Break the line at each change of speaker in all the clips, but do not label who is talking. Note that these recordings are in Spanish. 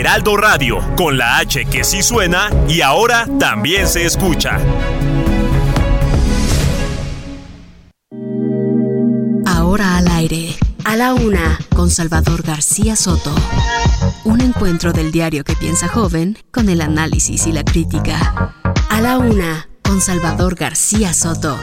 Heraldo Radio, con la H que sí suena y ahora también se escucha.
Ahora al aire, a la una, con Salvador García Soto. Un encuentro del diario que piensa joven con el análisis y la crítica. A la una, con Salvador García Soto.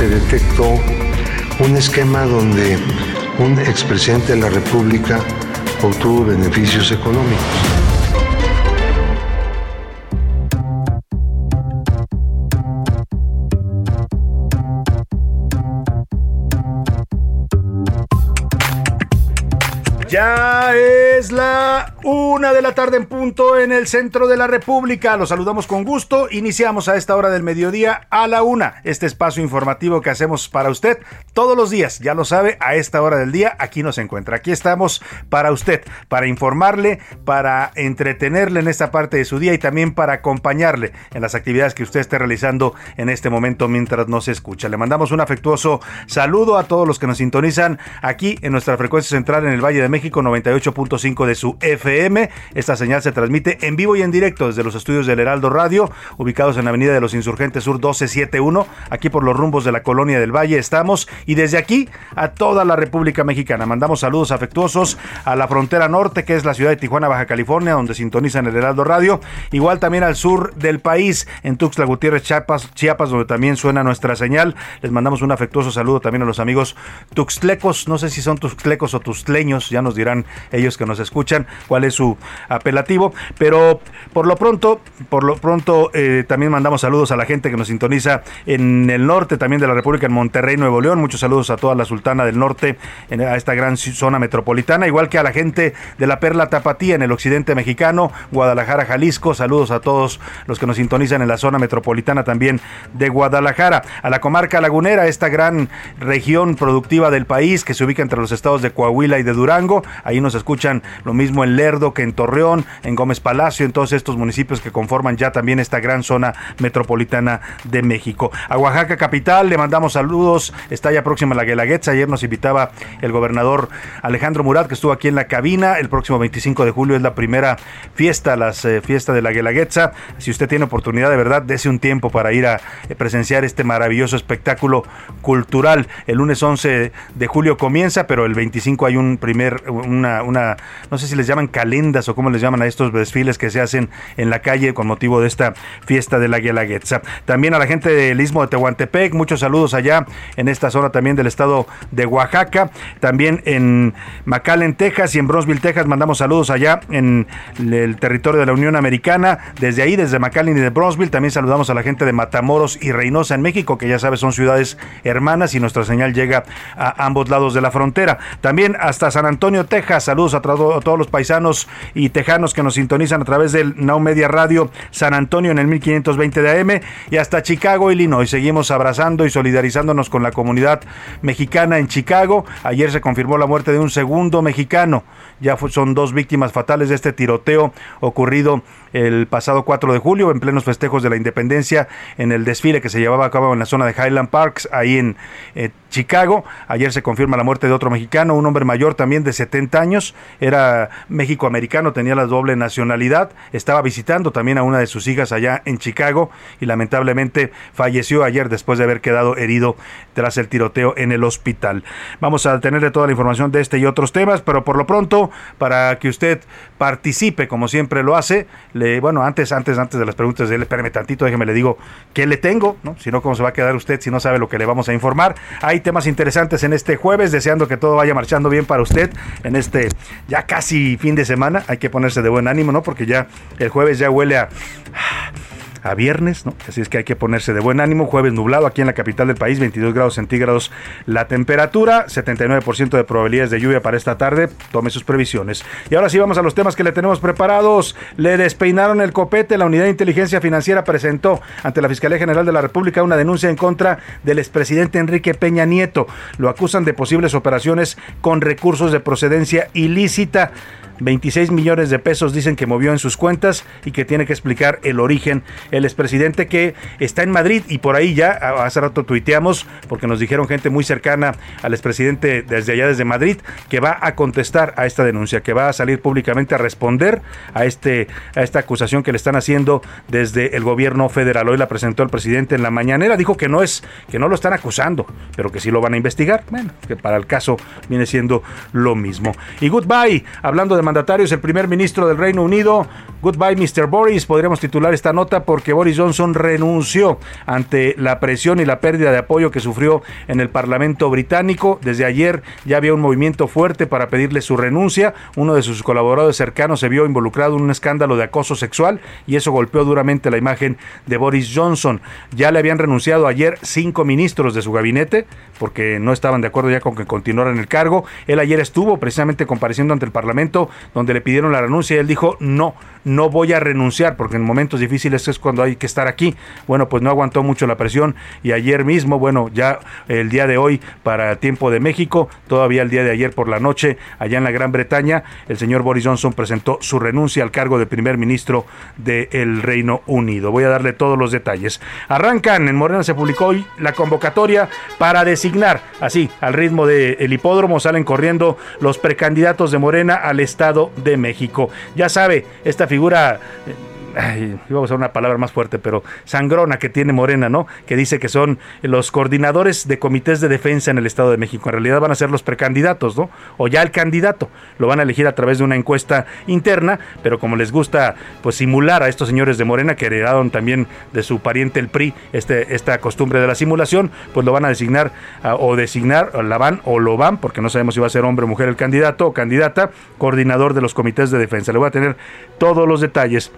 Se detectó un esquema donde un expresidente de la República obtuvo beneficios económicos.
Ya es la una de la tarde en punto en el centro de la República. Los saludamos con gusto. Iniciamos a esta hora del mediodía a la una. Este espacio informativo que hacemos para usted todos los días, ya lo sabe, a esta hora del día aquí nos encuentra. Aquí estamos para usted, para informarle, para entretenerle en esta parte de su día y también para acompañarle en las actividades que usted esté realizando en este momento mientras nos escucha. Le mandamos un afectuoso saludo a todos los que nos sintonizan aquí en nuestra frecuencia central en el Valle de México 98.5 de su FM. Esta señal se transmite en vivo y en directo desde los estudios del Heraldo Radio, ubicados en la Avenida de los Insurgentes Sur 1271, aquí por los rumbos de la Colonia del Valle estamos, y desde aquí a toda la República Mexicana. Mandamos saludos afectuosos a la frontera norte, que es la ciudad de Tijuana, Baja California, donde sintonizan el Heraldo Radio, igual también al sur del país, en Tuxtla Gutiérrez, Chiapas, Chiapas, donde también suena nuestra señal. Les mandamos un afectuoso saludo también a los amigos tuxtlecos, no sé si son tuxtlecos o tuxtleños, ya nos dirán ellos que nos escuchan cuál es su apelativo, pero por lo pronto, por lo pronto eh, también mandamos saludos a la gente que nos sintoniza en el norte también de la República, en Monterrey, Nuevo León, muchos saludos a toda la Sultana del Norte, en, a esta gran zona metropolitana, igual que a la gente de la Perla Tapatía en el occidente mexicano, Guadalajara, Jalisco, saludos a todos los que nos sintonizan en la zona metropolitana también de Guadalajara, a la comarca lagunera, esta gran región productiva del país que se ubica entre los estados de Coahuila y de Durango, Ahí nos escuchan lo mismo en Lerdo que en Torreón, en Gómez Palacio, en todos estos municipios que conforman ya también esta gran zona metropolitana de México. A Oaxaca capital le mandamos saludos. Está ya próxima la Guelaguetza. Ayer nos invitaba el gobernador Alejandro Murat, que estuvo aquí en la cabina. El próximo 25 de julio es la primera fiesta, las eh, fiestas de la Guelaguetza. Si usted tiene oportunidad, de verdad, dése un tiempo para ir a eh, presenciar este maravilloso espectáculo cultural. El lunes 11 de julio comienza, pero el 25 hay un primer una, no sé si les llaman calendas o cómo les llaman a estos desfiles que se hacen en la calle con motivo de esta fiesta de la Guelaguetza. También a la gente del Istmo de Tehuantepec, muchos saludos allá en esta zona también del estado de Oaxaca. También en McAllen, Texas y en Bronzeville, Texas, mandamos saludos allá en el territorio de la Unión Americana. Desde ahí, desde McAllen y de Bronzeville, también saludamos a la gente de Matamoros y Reynosa en México, que ya sabes son ciudades hermanas y nuestra señal llega a ambos lados de la frontera. También hasta San Antonio, Texas. Saludos a, todos los paisanos y tejanos que nos sintonizan a través del Now Media Radio San Antonio en el 1520 de AM y hasta Chicago, Illinois. Seguimos abrazando y solidarizándonos con la comunidad mexicana en Chicago. Ayer se confirmó la muerte de un segundo mexicano. Ya son dos víctimas fatales de este tiroteo ocurrido el pasado 4 de julio en plenos festejos de la independencia en el desfile que se llevaba a cabo en la zona de Highland Parks, ahí en eh, Chicago. Ayer se confirma la muerte de otro mexicano, un hombre mayor también de 70 años, era México-americano, tenía la doble nacionalidad, estaba visitando también a una de sus hijas allá en Chicago y lamentablemente falleció ayer después de haber quedado herido tras el tiroteo en el hospital. Vamos a tenerle toda la información de este y otros temas, pero por lo pronto, para que usted participe como siempre lo hace, le, bueno, antes, antes, antes de las preguntas de él, espérame tantito, déjeme le digo qué le tengo, ¿no? Si no, cómo se va a quedar usted si no sabe lo que le vamos a informar. Hay temas interesantes en este jueves, deseando que todo vaya marchando bien para usted en este ya casi fin de semana. Hay que ponerse de buen ánimo, ¿no? Porque ya el jueves ya huele a a viernes, ¿no? Así es que hay que ponerse de buen ánimo. Jueves nublado aquí en la capital del país, 22 grados centígrados la temperatura, 79% de probabilidades de lluvia para esta tarde. Tome sus previsiones. Y ahora sí vamos a los temas que le tenemos preparados. Le despeinaron el copete. La Unidad de Inteligencia Financiera presentó ante la Fiscalía General de la República una denuncia en contra del expresidente Enrique Peña Nieto. Lo acusan de posibles operaciones con recursos de procedencia ilícita. 26 millones de pesos dicen que movió en sus cuentas y que tiene que explicar el origen. El expresidente que está en Madrid y por ahí ya hace rato tuiteamos porque nos dijeron gente muy cercana al expresidente desde allá desde Madrid que va a contestar a esta denuncia, que va a salir públicamente a responder a este a esta acusación que le están haciendo desde el gobierno federal. Hoy la presentó el presidente en la mañanera, dijo que no es que no lo están acusando, pero que sí lo van a investigar. Bueno, que para el caso viene siendo lo mismo. Y goodbye, hablando de mandatarios, el primer ministro del Reino Unido, Goodbye Mr. Boris, podríamos titular esta nota porque Boris Johnson renunció ante la presión y la pérdida de apoyo que sufrió en el Parlamento británico. Desde ayer ya había un movimiento fuerte para pedirle su renuncia. Uno de sus colaboradores cercanos se vio involucrado en un escándalo de acoso sexual y eso golpeó duramente la imagen de Boris Johnson. Ya le habían renunciado ayer cinco ministros de su gabinete porque no estaban de acuerdo ya con que continuara en el cargo. Él ayer estuvo precisamente compareciendo ante el Parlamento donde le pidieron la renuncia y él dijo no, no voy a renunciar porque en momentos difíciles es cuando hay que estar aquí. Bueno, pues no aguantó mucho la presión y ayer mismo, bueno, ya el día de hoy para tiempo de México, todavía el día de ayer por la noche, allá en la Gran Bretaña, el señor Boris Johnson presentó su renuncia al cargo de primer ministro del Reino Unido. Voy a darle todos los detalles. Arrancan, en Morena se publicó hoy la convocatoria para designar, así, al ritmo del hipódromo, salen corriendo los precandidatos de Morena al Estado de México. Ya sabe, esta figura iba a usar una palabra más fuerte, pero sangrona que tiene Morena, ¿no? Que dice que son los coordinadores de comités de defensa en el Estado de México. En realidad van a ser los precandidatos, ¿no? O ya el candidato. Lo van a elegir a través de una encuesta interna, pero como les gusta pues simular a estos señores de Morena que heredaron también de su pariente el PRI este, esta costumbre de la simulación, pues lo van a designar o designar, la van o lo van, porque no sabemos si va a ser hombre o mujer el candidato o candidata, coordinador de los comités de defensa. Le voy a tener todos los detalles.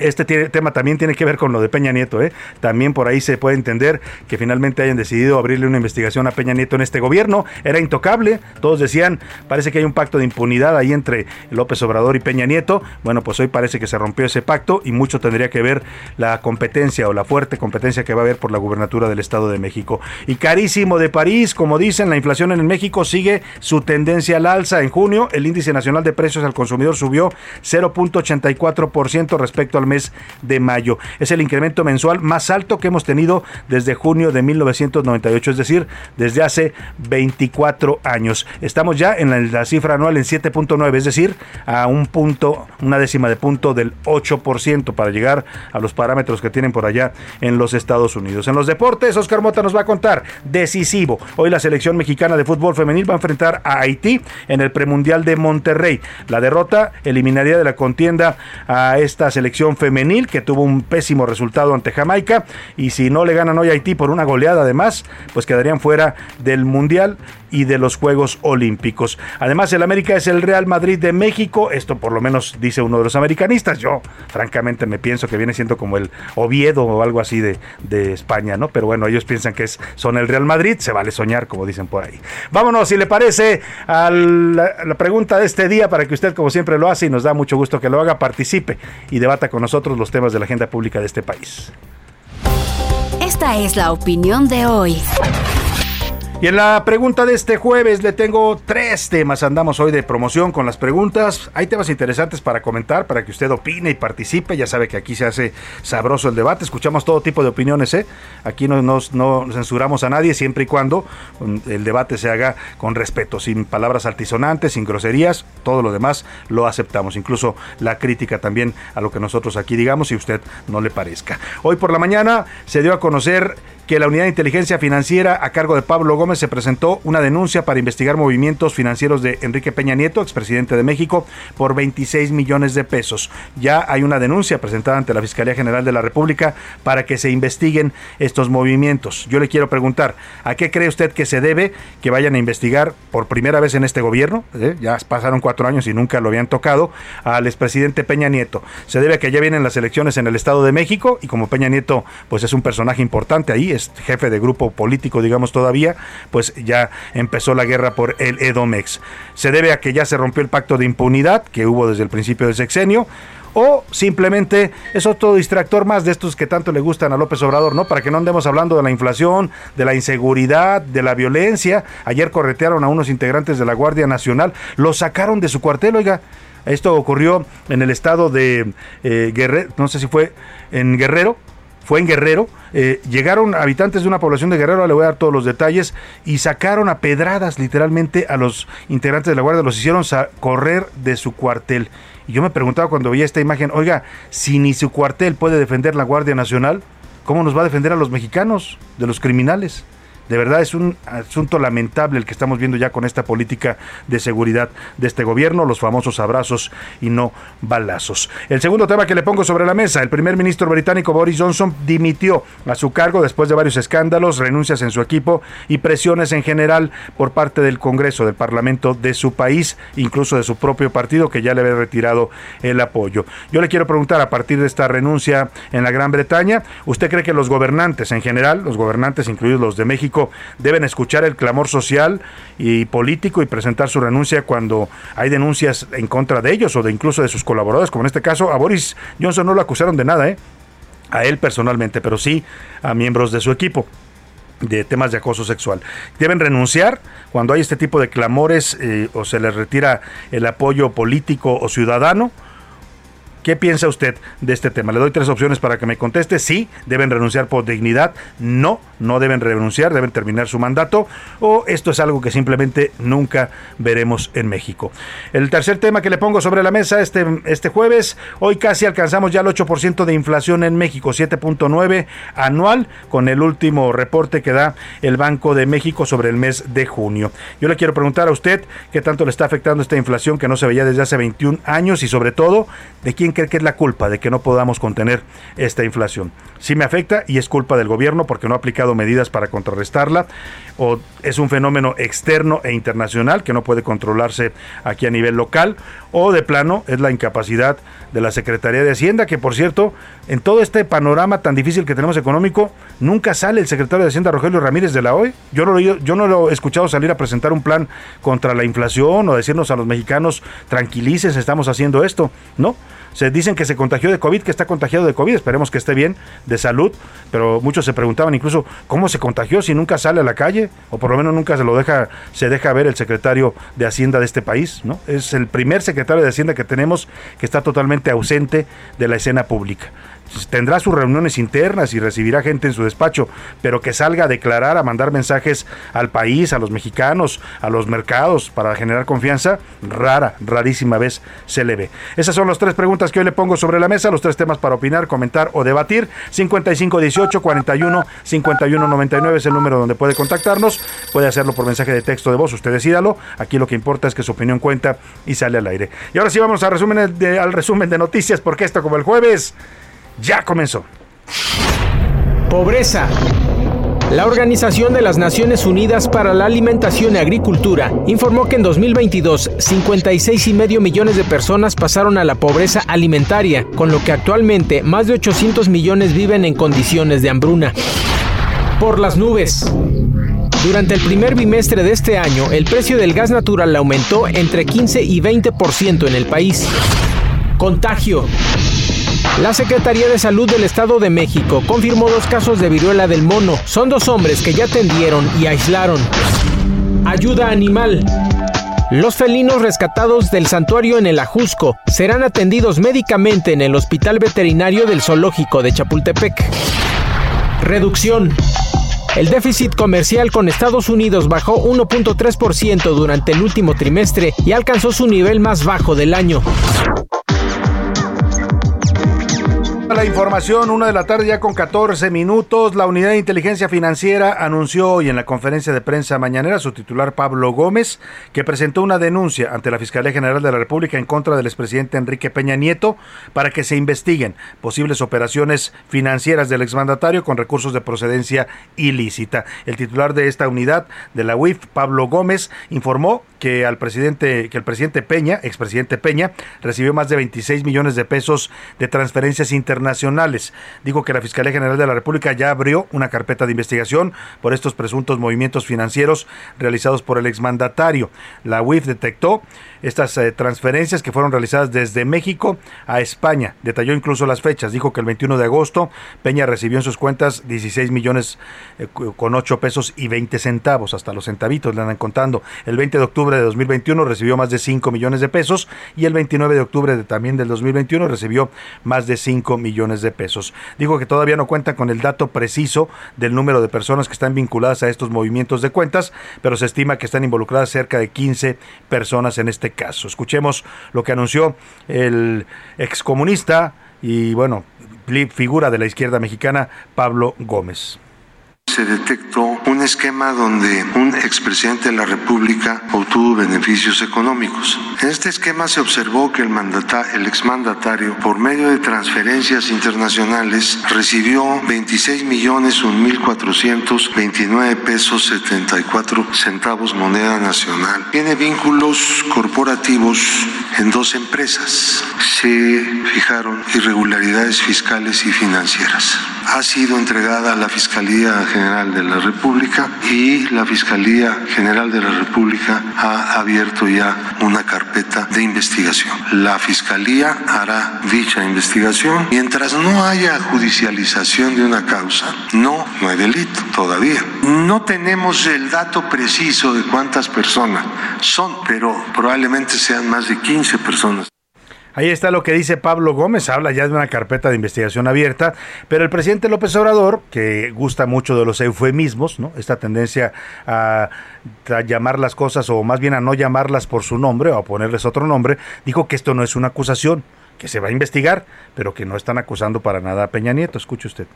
Este tema también tiene que ver con lo de Peña Nieto. ¿eh? También por ahí se puede entender que finalmente hayan decidido abrirle una investigación a Peña Nieto en este gobierno. Era intocable. Todos decían, parece que hay un pacto de impunidad ahí entre López Obrador y Peña Nieto. Bueno, pues hoy parece que se rompió ese pacto y mucho tendría que ver la competencia o la fuerte competencia que va a haber por la gubernatura del Estado de México. Y carísimo de París, como dicen, la inflación en México sigue su tendencia al alza. En junio, el índice nacional de precios al consumidor subió 0.84% respecto al mes de mayo. Es el incremento mensual más alto que hemos tenido desde junio de 1998, es decir, desde hace 24 años. Estamos ya en la, cifra anual en 7.9, es decir, a un punto, una décima de punto del 8% para llegar a los parámetros que tienen por allá en los Estados Unidos. En los deportes, Oscar Mota nos va a contar decisivo. Hoy la selección mexicana de fútbol femenil va a enfrentar a Haití en el premundial de Monterrey. La derrota eliminaría de la contienda a esta selección femenil que tuvo un pésimo resultado ante Jamaica y si no le ganan hoy a Haití por una goleada además, pues quedarían fuera del Mundial y de los Juegos Olímpicos. Además, el América es el Real Madrid de México, esto por lo menos dice uno de los americanistas, yo francamente me pienso que viene siendo como el Oviedo o algo así de, de España, ¿no? Pero bueno, ellos piensan que es, son el Real Madrid, se vale soñar, como dicen por ahí. Vámonos, si le parece, a la, la pregunta de este día para que usted, como siempre lo hace y nos da mucho gusto que lo haga, participe y debata con nosotros los temas de la agenda pública de este país.
Esta es la opinión de hoy.
Y en la pregunta de este jueves le tengo tres temas. Andamos hoy de promoción con las preguntas. Hay temas interesantes para comentar, para que usted opine y participe. Ya sabe que aquí se hace sabroso el debate. Escuchamos todo tipo de opiniones. ¿eh? Aquí no, no censuramos a nadie siempre y cuando mm, el debate se haga con respeto, sin palabras altisonantes, sin groserías. Todo lo demás lo aceptamos. Incluso la crítica también a lo que nosotros aquí digamos, si usted no le parezca. Hoy por la mañana se dio a conocer que la Unidad de Inteligencia Financiera a cargo de Pablo Gómez se presentó una denuncia para investigar movimientos financieros de Enrique Peña Nieto, expresidente de México, por 26 millones de pesos. Ya hay una denuncia presentada ante la Fiscalía General de la República para que se investiguen estos movimientos. Yo le quiero preguntar, ¿a qué cree usted que se debe que vayan a investigar por primera vez en este gobierno? ¿Eh? Ya pasaron cuatro años y nunca lo habían tocado al expresidente Peña Nieto. Se debe a que ya vienen las elecciones en el Estado de México y como Peña Nieto pues es un personaje importante ahí, jefe de grupo político, digamos todavía, pues ya empezó la guerra por el Edomex. Se debe a que ya se rompió el pacto de impunidad que hubo desde el principio del sexenio o simplemente es otro distractor más de estos que tanto le gustan a López Obrador, ¿no? Para que no andemos hablando de la inflación, de la inseguridad, de la violencia. Ayer corretearon a unos integrantes de la Guardia Nacional, los sacaron de su cuartel, oiga. Esto ocurrió en el estado de eh, Guerrero, no sé si fue en Guerrero, fue en Guerrero, eh, llegaron habitantes de una población de Guerrero, le voy a dar todos los detalles, y sacaron a pedradas literalmente a los integrantes de la Guardia, los hicieron correr de su cuartel. Y yo me preguntaba cuando veía esta imagen, oiga, si ni su cuartel puede defender la Guardia Nacional, ¿cómo nos va a defender a los mexicanos de los criminales? De verdad es un asunto lamentable el que estamos viendo ya con esta política de seguridad de este gobierno, los famosos abrazos y no balazos. El segundo tema que le pongo sobre la mesa, el primer ministro británico Boris Johnson dimitió a su cargo después de varios escándalos, renuncias en su equipo y presiones en general por parte del Congreso, del Parlamento de su país, incluso de su propio partido que ya le había retirado el apoyo. Yo le quiero preguntar a partir de esta renuncia en la Gran Bretaña, ¿usted cree que los gobernantes en general, los gobernantes incluidos los de México, deben escuchar el clamor social y político y presentar su renuncia cuando hay denuncias en contra de ellos o de incluso de sus colaboradores, como en este caso a Boris Johnson no lo acusaron de nada, ¿eh? a él personalmente, pero sí a miembros de su equipo de temas de acoso sexual. Deben renunciar cuando hay este tipo de clamores eh, o se les retira el apoyo político o ciudadano ¿Qué piensa usted de este tema? Le doy tres opciones para que me conteste. Sí, deben renunciar por dignidad. No, no deben renunciar, deben terminar su mandato. O esto es algo que simplemente nunca veremos en México. El tercer tema que le pongo sobre la mesa este, este jueves, hoy casi alcanzamos ya el 8% de inflación en México, 7.9 anual, con el último reporte que da el Banco de México sobre el mes de junio. Yo le quiero preguntar a usted qué tanto le está afectando esta inflación que no se veía desde hace 21 años y sobre todo de quién cree que es la culpa de que no podamos contener esta inflación? Sí me afecta y es culpa del gobierno porque no ha aplicado medidas para contrarrestarla o es un fenómeno externo e internacional que no puede controlarse aquí a nivel local o de plano es la incapacidad de la Secretaría de Hacienda que por cierto en todo este panorama tan difícil que tenemos económico nunca sale el secretario de Hacienda Rogelio Ramírez de la hoy yo no, lo, yo no lo he escuchado salir a presentar un plan contra la inflación o decirnos a los mexicanos tranquilices estamos haciendo esto no se dicen que se contagió de COVID, que está contagiado de COVID, esperemos que esté bien, de salud, pero muchos se preguntaban incluso cómo se contagió si nunca sale a la calle, o por lo menos nunca se lo deja, se deja ver el secretario de Hacienda de este país, ¿no? Es el primer secretario de Hacienda que tenemos que está totalmente ausente de la escena pública tendrá sus reuniones internas y recibirá gente en su despacho, pero que salga a declarar, a mandar mensajes al país, a los mexicanos, a los mercados para generar confianza, rara, rarísima vez se le ve. Esas son las tres preguntas que hoy le pongo sobre la mesa, los tres temas para opinar, comentar o debatir. 5518 41 51 99 es el número donde puede contactarnos. Puede hacerlo por mensaje de texto de voz, usted decídalo. Aquí lo que importa es que su opinión cuenta y sale al aire. Y ahora sí vamos a resumen al resumen de noticias, porque esto como el jueves ya comenzó.
Pobreza. La Organización de las Naciones Unidas para la Alimentación y Agricultura informó que en 2022 56,5 millones de personas pasaron a la pobreza alimentaria, con lo que actualmente más de 800 millones viven en condiciones de hambruna. Por las nubes. Durante el primer bimestre de este año, el precio del gas natural aumentó entre 15 y 20% en el país. Contagio. La Secretaría de Salud del Estado de México confirmó dos casos de viruela del mono. Son dos hombres que ya atendieron y aislaron. Ayuda animal. Los felinos rescatados del santuario en el Ajusco serán atendidos médicamente en el Hospital Veterinario del Zoológico de Chapultepec. Reducción. El déficit comercial con Estados Unidos bajó 1.3% durante el último trimestre y alcanzó su nivel más bajo del año.
La información, una de la tarde ya con 14 minutos. La Unidad de Inteligencia Financiera anunció hoy en la conferencia de prensa mañanera su titular Pablo Gómez que presentó una denuncia ante la Fiscalía General de la República en contra del expresidente Enrique Peña Nieto para que se investiguen posibles operaciones financieras del exmandatario con recursos de procedencia ilícita. El titular de esta unidad de la UIF, Pablo Gómez, informó que al presidente que el presidente Peña, expresidente Peña, recibió más de 26 millones de pesos de transferencias internacionales. Dijo que la Fiscalía General de la República ya abrió una carpeta de investigación por estos presuntos movimientos financieros realizados por el exmandatario. La UIF detectó estas eh, transferencias que fueron realizadas desde México a España. Detalló incluso las fechas. Dijo que el 21 de agosto Peña recibió en sus cuentas 16 millones eh, con 8 pesos y 20 centavos, hasta los centavitos le andan contando. El 20 de octubre de 2021 recibió más de 5 millones de pesos y el 29 de octubre de, también del 2021 recibió más de 5 millones de pesos. Dijo que todavía no cuenta con el dato preciso del número de personas que están vinculadas a estos movimientos de cuentas, pero se estima que están involucradas cerca de 15 personas en este caso. Escuchemos lo que anunció el excomunista y bueno, figura de la izquierda mexicana, Pablo Gómez
se detectó un esquema donde un expresidente de la República obtuvo beneficios económicos. En este esquema se observó que el, mandata, el exmandatario, por medio de transferencias internacionales, recibió 26 millones 1.429 pesos 74 centavos moneda nacional. Tiene vínculos corporativos en dos empresas. Se fijaron irregularidades fiscales y financieras. Ha sido entregada a la Fiscalía General de la República y la Fiscalía General de la República ha abierto ya una carpeta de investigación. La Fiscalía hará dicha investigación. Mientras no haya judicialización de una causa, no, no hay delito todavía. No tenemos el dato preciso de cuántas personas son, pero probablemente sean más de 15 personas.
Ahí está lo que dice Pablo Gómez, habla ya de una carpeta de investigación abierta, pero el presidente López Obrador, que gusta mucho de los eufemismos, ¿no? Esta tendencia a, a, llamar las cosas o más bien a no llamarlas por su nombre o a ponerles otro nombre, dijo que esto no es una acusación, que se va a investigar, pero que no están acusando para nada a Peña Nieto. Escuche usted.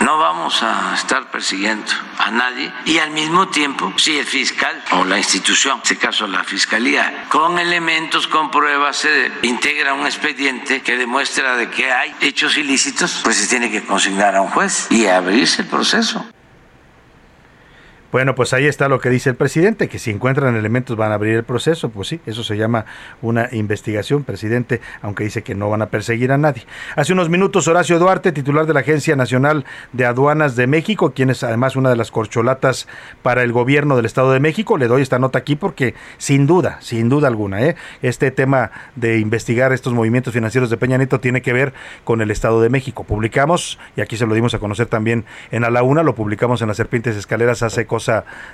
No vamos a estar persiguiendo a nadie y al mismo tiempo, si el fiscal o la institución, en este caso la fiscalía, con elementos, con pruebas, se integra un expediente que demuestra de que hay hechos ilícitos, pues se tiene que consignar a un juez y abrirse el proceso.
Bueno, pues ahí está lo que dice el presidente, que si encuentran elementos van a abrir el proceso. Pues sí, eso se llama una investigación, presidente, aunque dice que no van a perseguir a nadie. Hace unos minutos, Horacio Duarte, titular de la Agencia Nacional de Aduanas de México, quien es además una de las corcholatas para el gobierno del Estado de México, le doy esta nota aquí porque sin duda, sin duda alguna, ¿eh? este tema de investigar estos movimientos financieros de Peña Nieto tiene que ver con el Estado de México. Publicamos, y aquí se lo dimos a conocer también en A la Una, lo publicamos en las Serpientes Escaleras hace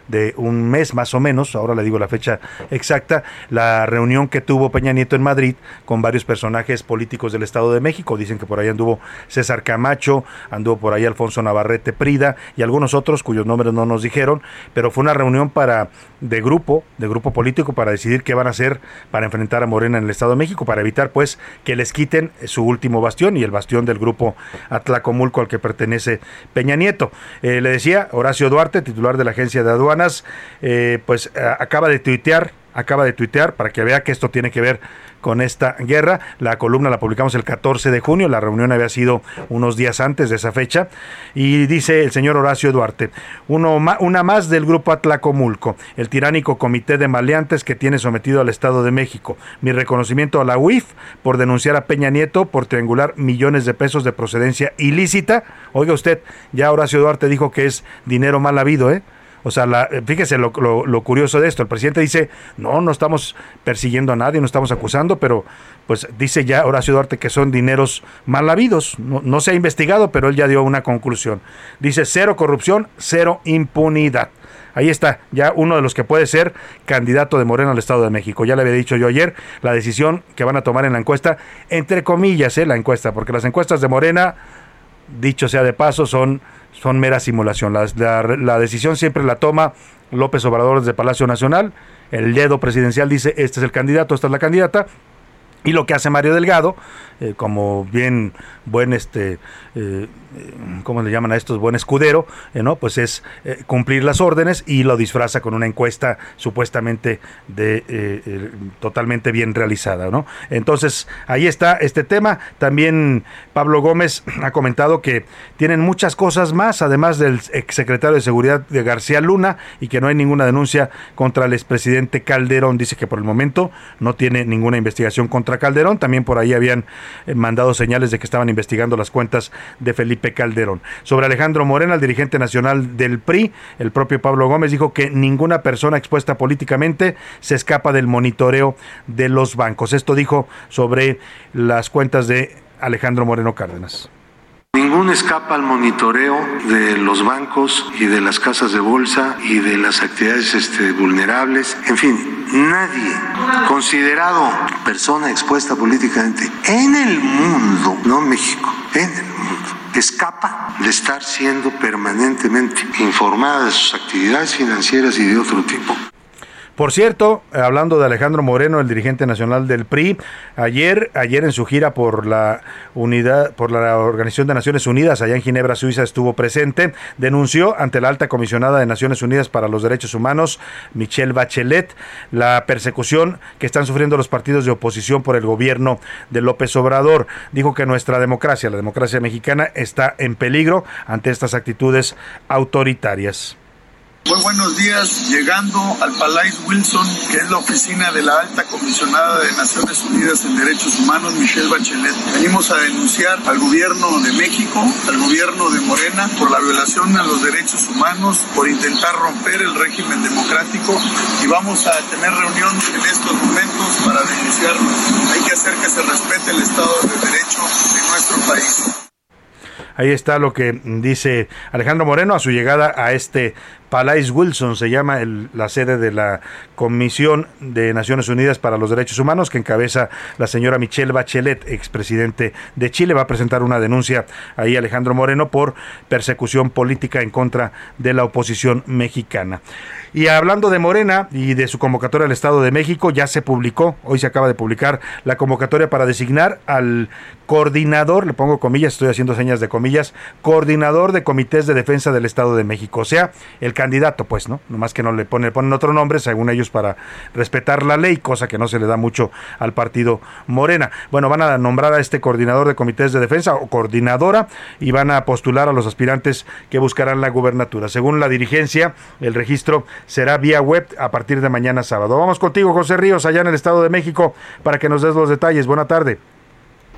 de un mes más o menos, ahora le digo la fecha exacta, la reunión que tuvo Peña Nieto en Madrid con varios personajes políticos del Estado de México. Dicen que por ahí anduvo César Camacho, anduvo por ahí Alfonso Navarrete Prida y algunos otros cuyos nombres no nos dijeron, pero fue una reunión para de grupo, de grupo político para decidir qué van a hacer para enfrentar a Morena en el Estado de México, para evitar pues que les quiten su último bastión y el bastión del grupo Atlacomulco al que pertenece Peña Nieto. Eh, le decía Horacio Duarte, titular de la Agencia de Aduanas, eh, pues acaba de tuitear, acaba de tuitear para que vea que esto tiene que ver con esta guerra. La columna la publicamos el 14 de junio, la reunión había sido unos días antes de esa fecha. Y dice el señor Horacio Duarte, uno, una más del grupo Atlacomulco, el tiránico comité de maleantes que tiene sometido al Estado de México. Mi reconocimiento a la UIF por denunciar a Peña Nieto por triangular millones de pesos de procedencia ilícita. Oiga usted, ya Horacio Duarte dijo que es dinero mal habido, ¿eh? O sea, la, fíjese lo, lo, curioso de esto. El presidente dice, no, no estamos persiguiendo a nadie, no estamos acusando, pero pues dice ya Horacio Duarte que son dineros mal habidos. No, se ha investigado, pero él ya dio una conclusión. Dice cero corrupción, cero impunidad. Ahí está, ya uno de los que puede ser candidato de Moreno al Estado de México. Ya le había dicho yo ayer la decisión que van a tomar en la encuesta, entre comillas, ¿eh? la encuesta, porque las encuestas de Morena, dicho sea de paso, son, son mera simulación. La, la decisión siempre la toma López Obrador desde Palacio Nacional. El dedo presidencial dice, este es el candidato, esta es la candidata. Y lo que hace Mario Delgado, eh, como bien buen este eh, ¿cómo le llaman a estos? Buen escudero, eh, ¿no? Pues es cumplir las órdenes y lo disfraza con una encuesta supuestamente de totalmente bien realizada, ¿no? Entonces, ahí está este tema. También Pablo Gómez ha comentado que tienen muchas cosas más, además del exsecretario de Seguridad de García Luna, y que no hay ninguna denuncia contra el expresidente Calderón. Dice que por el momento no tiene ninguna investigación contra Calderón. También por ahí habían eh, mandado señales de que estaban investigando las cuentas de Felipe Calderón. Sobre Alejandro Morena, el dirigente nacional del PRI, el propio Pablo Gómez dijo que ninguna persona expuesta políticamente se escapa del monitoreo de los bancos. Esto dijo sobre las cuentas de Alejandro Moreno Cárdenas.
Ninguno escapa al monitoreo de los bancos y de las casas de bolsa y de las actividades este, vulnerables. En fin, nadie considerado persona expuesta políticamente en el mundo, no México, en el mundo, escapa de estar siendo permanentemente informada de sus actividades financieras y de otro tipo.
Por cierto, hablando de Alejandro Moreno, el dirigente nacional del PRI, ayer, ayer en su gira por la unidad, por la Organización de Naciones Unidas, allá en Ginebra, Suiza, estuvo presente, denunció ante la alta comisionada de Naciones Unidas para los Derechos Humanos, Michelle Bachelet, la persecución que están sufriendo los partidos de oposición por el gobierno de López Obrador. Dijo que nuestra democracia, la democracia mexicana, está en peligro ante estas actitudes autoritarias.
Muy buenos días, llegando al Palais Wilson, que es la oficina de la alta comisionada de Naciones Unidas en Derechos Humanos, Michelle Bachelet. Venimos a denunciar al gobierno de México, al gobierno de Morena, por la violación a los derechos humanos, por intentar romper el régimen democrático y vamos a tener reunión en estos momentos para denunciarlo. Hay que hacer que se respete el Estado de Derecho en nuestro país.
Ahí está lo que dice Alejandro Moreno a su llegada a este Palais Wilson se llama la sede de la Comisión de Naciones Unidas para los Derechos Humanos que encabeza la señora Michelle Bachelet, expresidente de Chile. Va a presentar una denuncia ahí Alejandro Moreno por persecución política en contra de la oposición mexicana. Y hablando de Morena y de su convocatoria al Estado de México, ya se publicó, hoy se acaba de publicar la convocatoria para designar al coordinador, le pongo comillas, estoy haciendo señas de comillas, coordinador de comités de defensa del Estado de México, o sea, el candidato, pues, ¿no? Nomás que no le ponen, ponen otro nombre, según ellos, para respetar la ley, cosa que no se le da mucho al partido Morena. Bueno, van a nombrar a este coordinador de comités de defensa o coordinadora y van a postular a los aspirantes que buscarán la gubernatura. Según la dirigencia, el registro será vía web a partir de mañana sábado. Vamos contigo, José Ríos, allá en el Estado de México, para que nos des los detalles. Buena tarde.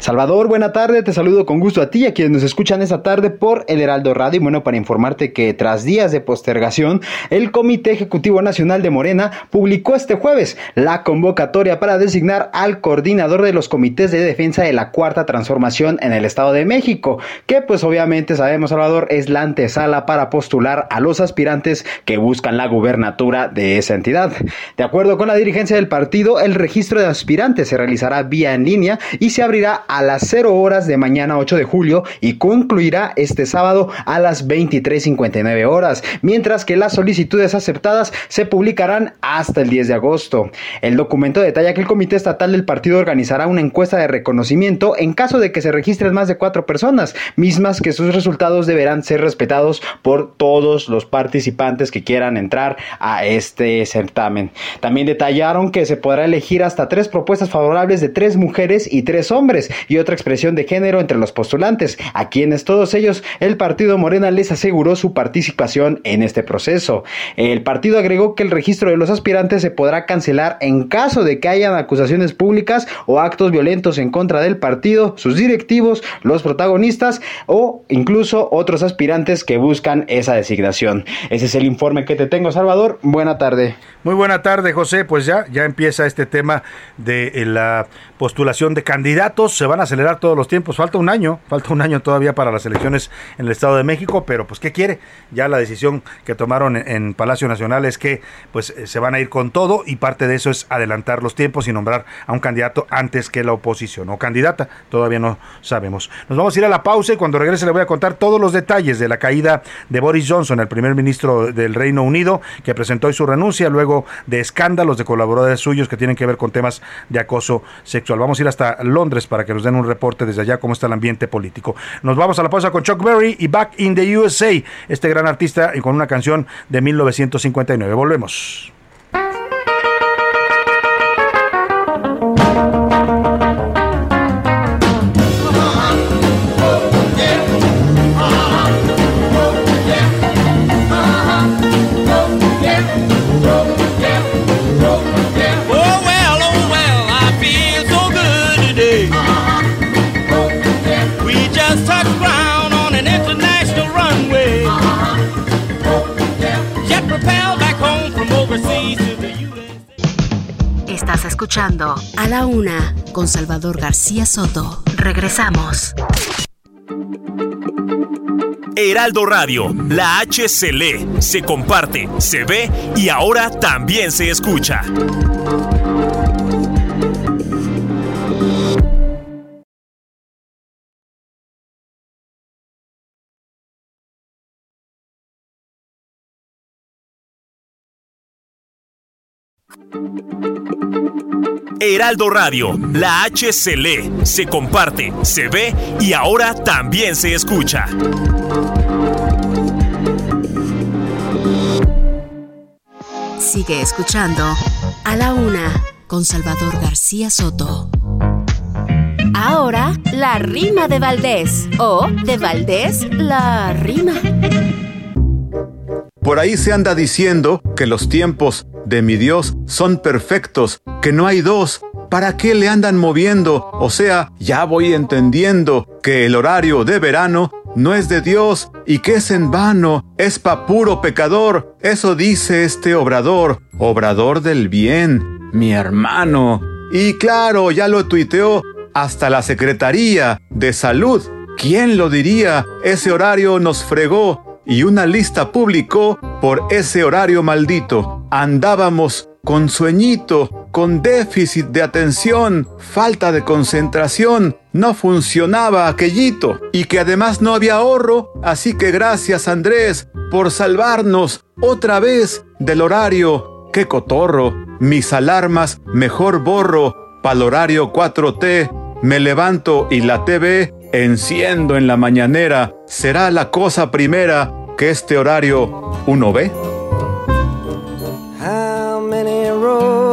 Salvador, buena tarde, te saludo con gusto a ti y a quienes nos escuchan esta tarde por el Heraldo Radio. Y bueno, para informarte que tras días de postergación, el Comité Ejecutivo Nacional de Morena publicó este jueves la convocatoria para designar al coordinador de los comités de defensa de la Cuarta Transformación en el Estado de México, que pues obviamente sabemos, Salvador, es la antesala para postular a los aspirantes que buscan la gubernatura de esa entidad. De acuerdo con la dirigencia del partido, el registro de aspirantes se realizará vía en línea y se abrirá a las 0 horas de mañana 8 de julio y concluirá este sábado a las 23.59 horas, mientras que las solicitudes aceptadas se publicarán hasta el 10 de agosto. El documento detalla que el Comité Estatal del partido organizará una encuesta de reconocimiento en caso de que se registren más de cuatro personas, mismas que sus resultados deberán ser respetados por todos los participantes que quieran entrar a este certamen. También detallaron que se podrá elegir hasta tres propuestas favorables de tres mujeres y tres hombres, y otra expresión de género entre los postulantes, a quienes todos ellos el partido Morena les aseguró su participación en este proceso. El partido agregó que el registro de los aspirantes se podrá cancelar en caso de que hayan acusaciones públicas o actos violentos en contra del partido, sus directivos, los protagonistas o incluso otros aspirantes que buscan esa designación. Ese es el informe que te tengo, Salvador. Buena tarde.
Muy buena tarde, José. Pues ya, ya empieza este tema de eh, la postulación de candidatos. Se van a acelerar todos los tiempos. Falta un año, falta un año todavía para las elecciones en el Estado de México, pero pues ¿qué quiere? Ya la decisión que tomaron en, Palacio Nacional es que pues eh, se van a ir con todo y parte de eso es adelantar los tiempos y nombrar a un candidato antes que la oposición o candidata. Todavía no sabemos. Nos vamos a ir a la pausa y cuando regrese le voy a contar todos los detalles de la caída de Boris Johnson, el primer ministro del Reino Unido, que presentó hoy su renuncia luego de escándalos de colaboradores suyos que tienen que ver con temas de acoso sexual Vamos a ir hasta Londres para que nos den un reporte desde allá cómo está el ambiente político. Nos vamos a la pausa con Chuck Berry y Back in the USA, este gran artista y con una canción de 1959. Volvemos.
Estás escuchando A la Una con Salvador García Soto. Regresamos.
Heraldo Radio, la H se lee, se comparte, se ve y ahora también se escucha. Heraldo Radio, la H se lee, se comparte, se ve y ahora también se escucha.
Sigue escuchando a la una con Salvador García Soto. Ahora, la rima de Valdés o de Valdés, la rima.
Por ahí se anda diciendo que los tiempos de mi Dios son perfectos, que no hay dos. ¿Para qué le andan moviendo? O sea, ya voy entendiendo que el horario de verano no es de Dios y que es en vano, es pa' puro pecador. Eso dice este obrador, obrador del bien, mi hermano. Y claro, ya lo tuiteó hasta la Secretaría de Salud. ¿Quién lo diría? Ese horario nos fregó y una lista publicó por ese horario maldito. Andábamos con sueñito, con déficit de atención, falta de concentración, no funcionaba aquellito y que además no había ahorro, así que gracias Andrés por salvarnos otra vez del horario. ¡Qué cotorro! Mis alarmas mejor borro, pa'l horario 4T, me levanto y la TV enciendo en la mañanera, será la cosa primera que este horario uno ve?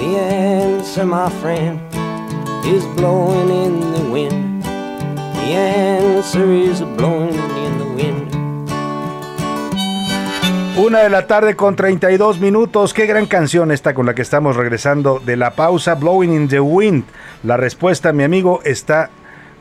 The answer, my friend, is blowing in the wind. The answer is blowing in the wind.
Una de la tarde con 32 minutos. Qué gran canción esta con la que estamos regresando de la pausa. Blowing in the Wind. La respuesta, mi amigo, está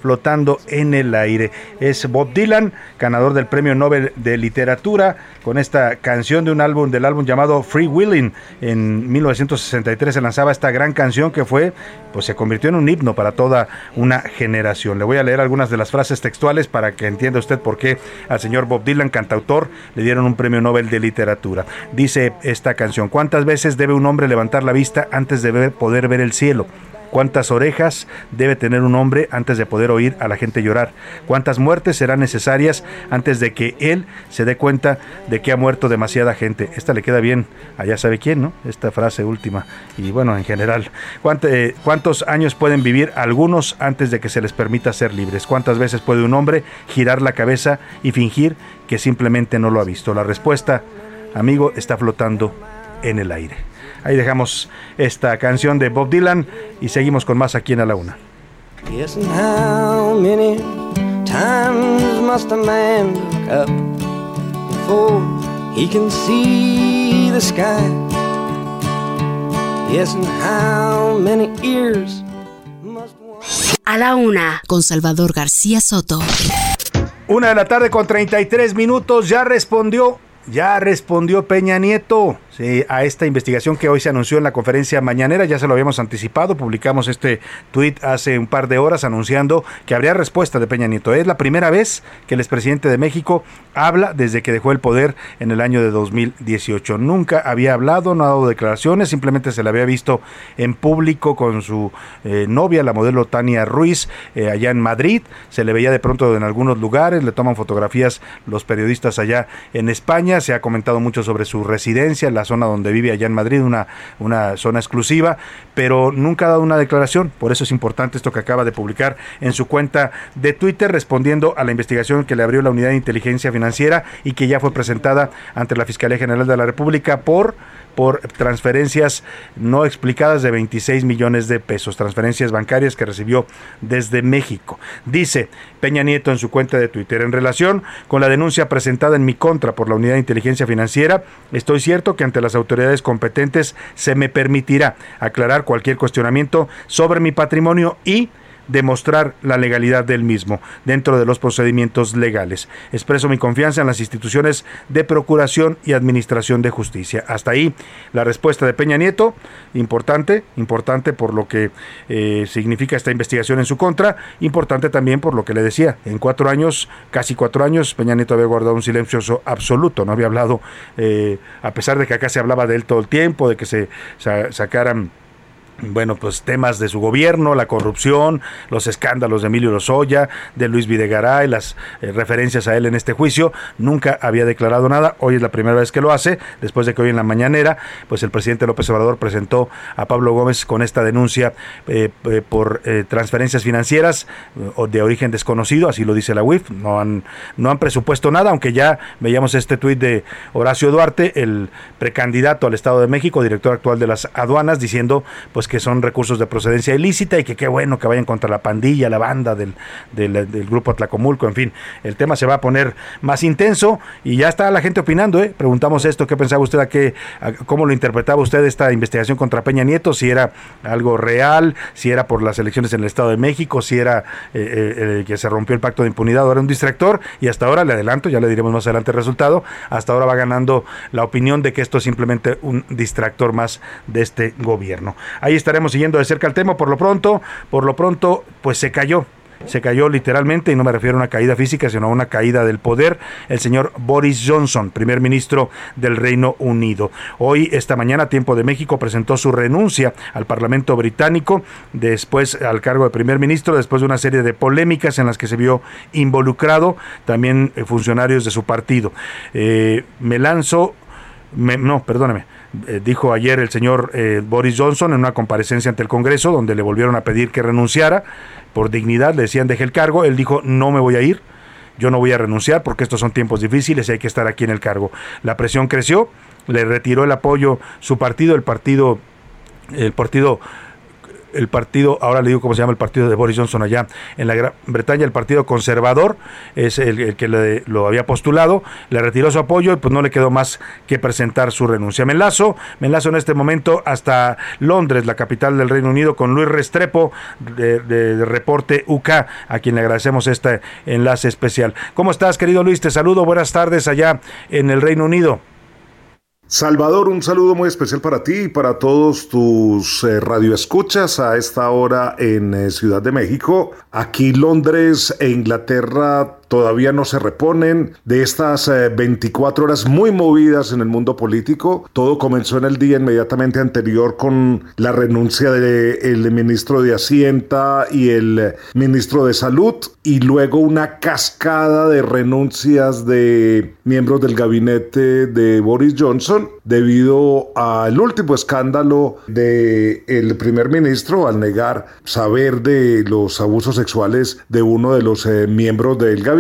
flotando en el aire. Es Bob Dylan, ganador del Premio Nobel de Literatura, con esta canción de un álbum, del álbum llamado Free Willing. En 1963 se lanzaba esta gran canción que fue, pues se convirtió en un himno para toda una generación. Le voy a leer algunas de las frases textuales para que entienda usted por qué al señor Bob Dylan, cantautor, le dieron un Premio Nobel de Literatura. Dice esta canción, ¿cuántas veces debe un hombre levantar la vista antes de poder ver el cielo? ¿Cuántas orejas debe tener un hombre antes de poder oír a la gente llorar? ¿Cuántas muertes serán necesarias antes de que él se dé cuenta de que ha muerto demasiada gente? Esta le queda bien, allá sabe quién, ¿no? Esta frase última. Y bueno, en general, eh, ¿cuántos años pueden vivir algunos antes de que se les permita ser libres? ¿Cuántas veces puede un hombre girar la cabeza y fingir que simplemente no lo ha visto? La respuesta, amigo, está flotando en el aire. Ahí dejamos esta canción de Bob Dylan y seguimos con más aquí en A la Una. Yes, and how many times must a man look up before he can see the sky? Yes, and how many ears must
A la Una, con Salvador García Soto.
Una de la tarde con 33 minutos, ya respondió, ya respondió Peña Nieto a esta investigación que hoy se anunció en la conferencia mañanera. Ya se lo habíamos anticipado, publicamos este tuit hace un par de horas anunciando que habría respuesta de Peña Nieto. Es la primera vez que el expresidente de México habla desde que dejó el poder en el año de 2018. Nunca había hablado, no ha dado declaraciones, simplemente se le había visto en público con su eh, novia, la modelo Tania Ruiz, eh, allá en Madrid. Se le veía de pronto en algunos lugares, le toman fotografías los periodistas allá en España. Se ha comentado mucho sobre su residencia, las zona donde vive allá en Madrid, una, una zona exclusiva, pero nunca ha dado una declaración. Por eso es importante esto que acaba de publicar en su cuenta de Twitter, respondiendo a la investigación que le abrió la Unidad de Inteligencia Financiera y que ya fue presentada ante la Fiscalía General de la República por por transferencias no explicadas de 26 millones de pesos, transferencias bancarias que recibió desde México. Dice Peña Nieto en su cuenta de Twitter, en relación con la denuncia presentada en mi contra por la Unidad de Inteligencia Financiera, estoy cierto que ante las autoridades competentes se me permitirá aclarar cualquier cuestionamiento sobre mi patrimonio y demostrar la legalidad del mismo dentro de los procedimientos legales. Expreso mi confianza en las instituciones de procuración y administración de justicia. Hasta ahí la respuesta de Peña Nieto, importante, importante por lo que eh, significa esta investigación en su contra, importante también por lo que le decía, en cuatro años, casi cuatro años, Peña Nieto había guardado un silencio absoluto, no había hablado, eh, a pesar de que acá se hablaba de él todo el tiempo, de que se sacaran bueno, pues temas de su gobierno, la corrupción, los escándalos de Emilio Lozoya, de Luis Videgaray, las eh, referencias a él en este juicio, nunca había declarado nada, hoy es la primera vez que lo hace, después de que hoy en la mañanera, pues el presidente López Obrador presentó a Pablo Gómez con esta denuncia eh, eh, por transferencias financieras de origen desconocido, así lo dice la UIF, no han, no han presupuesto nada, aunque ya veíamos este tuit de Horacio Duarte, el precandidato al Estado de México, director actual de las aduanas, diciendo pues que son recursos de procedencia ilícita y que qué bueno que vayan contra la pandilla, la banda del, grupo Atlacomulco, en fin, el tema se va a poner más intenso y ya está la gente opinando, ¿eh? preguntamos esto, ¿qué pensaba usted, a qué, cómo lo interpretaba usted esta investigación contra Peña Nieto, si era algo real, si era por las elecciones en el Estado de México, si era eh, eh, que se rompió el pacto de impunidad, ahora un distractor y hasta ahora le adelanto, ya le diremos más adelante el resultado, hasta ahora va ganando la opinión de que esto es simplemente un distractor más de este gobierno. Ahí estaremos siguiendo de cerca el tema. Por lo pronto, por lo pronto, pues se cayó se cayó literalmente, y no me refiero a una caída física, sino a una caída del poder, el señor Boris Johnson, primer ministro del Reino Unido. Hoy, esta mañana, Tiempo de México presentó su renuncia al Parlamento británico, después al cargo de primer ministro, después de una serie de polémicas en las que se vio involucrado también eh, funcionarios de su partido. Eh, me lanzo, no, perdóname eh, dijo ayer el señor eh, Boris Johnson en una comparecencia ante el Congreso, donde le volvieron a pedir que renunciara por dignidad, le decían deje el cargo, él dijo no me voy a ir, yo no voy a renunciar porque estos son tiempos difíciles y hay que estar aquí en el cargo. La presión creció, le retiró el apoyo su partido, el partido, el partido el partido, ahora le digo cómo se llama el partido de Boris Johnson allá en la Gran Bretaña, el partido conservador, es el, que lo había postulado, le retiró su apoyo y pues no le quedó más que presentar su renuncia. Me enlazo, me enlazo en este momento hasta Londres, la capital del Reino Unido, con Luis Restrepo de, de Reporte UK, a quien le agradecemos este enlace especial. ¿Cómo estás, querido Luis? Te saludo, buenas tardes allá en el Reino Unido.
Salvador, un saludo muy especial para ti y para todos tus eh, radioescuchas a esta hora en eh, Ciudad de México. Aquí Londres e Inglaterra todavía no se reponen de estas 24 eh, horas muy movidas en el mundo político. Todo comenzó en el día inmediatamente anterior con la renuncia del ministro de Hacienda y el ministro de Salud y luego una cascada de renuncias de miembros del gabinete de Boris Johnson debido al último escándalo del el primer ministro al negar saber de los abusos sexuales de uno de los eh, miembros del gabinete,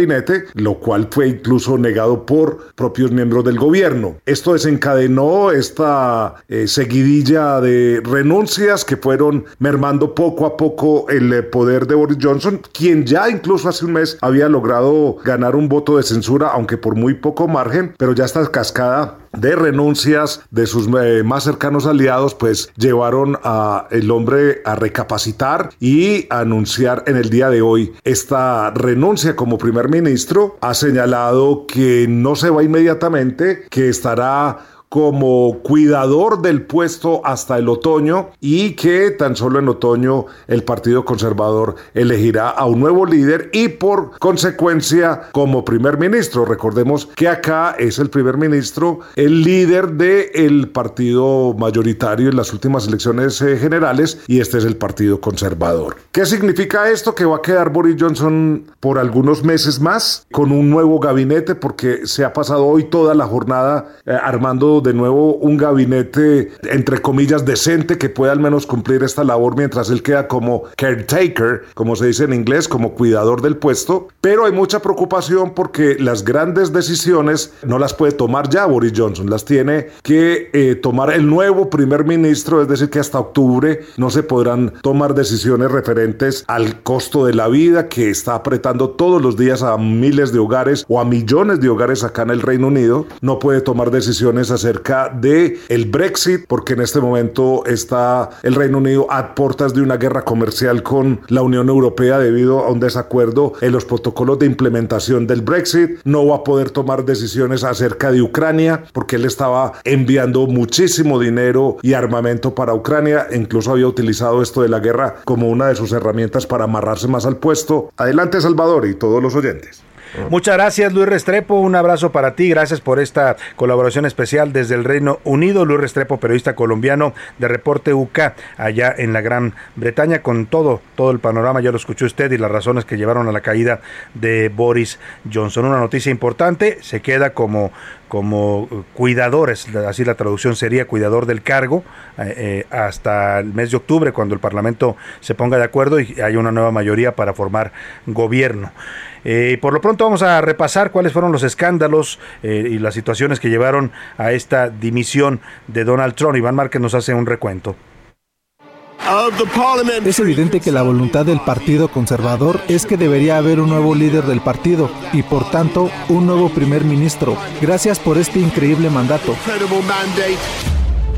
lo cual fue incluso negado por propios miembros del gobierno. Esto desencadenó esta eh, seguidilla de renuncias que fueron mermando poco a poco el eh, poder de Boris Johnson, quien ya incluso hace un mes había logrado ganar un voto de censura, aunque por muy poco margen, pero ya esta cascada de renuncias de sus eh, más cercanos aliados, pues llevaron a el hombre a recapacitar y a anunciar en el día de hoy esta renuncia como primer ministro. Ha señalado que no se va inmediatamente, que estará como cuidador del puesto hasta el otoño y que tan solo en otoño el Partido Conservador elegirá a un nuevo líder y por consecuencia como primer ministro. Recordemos que acá es el primer ministro, el líder del partido mayoritario en las últimas elecciones eh, generales y este es el Partido Conservador. ¿Qué significa esto? Que va a quedar Boris Johnson por algunos meses más con un nuevo gabinete porque se ha pasado hoy toda la jornada eh, de nuevo un gabinete, entre comillas, decente que pueda al menos cumplir esta labor mientras él queda como caretaker, como se dice en inglés, como cuidador del puesto. Pero hay mucha preocupación porque las grandes decisiones no las puede tomar ya Boris Johnson, las tiene que eh, tomar el nuevo primer ministro, es decir, que hasta octubre no se podrán tomar decisiones referentes al costo de la vida que está apretando todos los días a miles de hogares o a millones de hogares acá en el Reino Unido. No puede tomar decisiones acerca acerca de el Brexit, porque en este momento está el Reino Unido a puertas de una guerra comercial con la Unión Europea debido a un desacuerdo en los protocolos de implementación del Brexit. No va a poder tomar decisiones acerca de Ucrania porque él estaba enviando muchísimo dinero y armamento para Ucrania. Incluso había utilizado esto de la guerra como una de sus herramientas para amarrarse más al puesto. Adelante Salvador y todos los oyentes.
Muchas gracias Luis Restrepo, un abrazo para ti, gracias por esta colaboración especial desde el Reino Unido. Luis Restrepo, periodista colombiano de Reporte UK allá en la Gran Bretaña con todo, todo el panorama, ya lo escuchó usted y las razones que llevaron a la caída de Boris Johnson. Una noticia importante, se queda como como cuidadores, así la traducción sería cuidador del cargo, eh, eh, hasta el mes de octubre, cuando el Parlamento se ponga de acuerdo y haya una nueva mayoría para formar gobierno. Eh, por lo pronto vamos a repasar cuáles fueron los escándalos y las situaciones que llevaron a esta dimisión de Donald Trump. Iván Márquez nos hace un recuento.
Es evidente que la voluntad del Partido Conservador es que debería haber un nuevo líder del partido y por tanto un nuevo primer ministro. Gracias por este increíble mandato.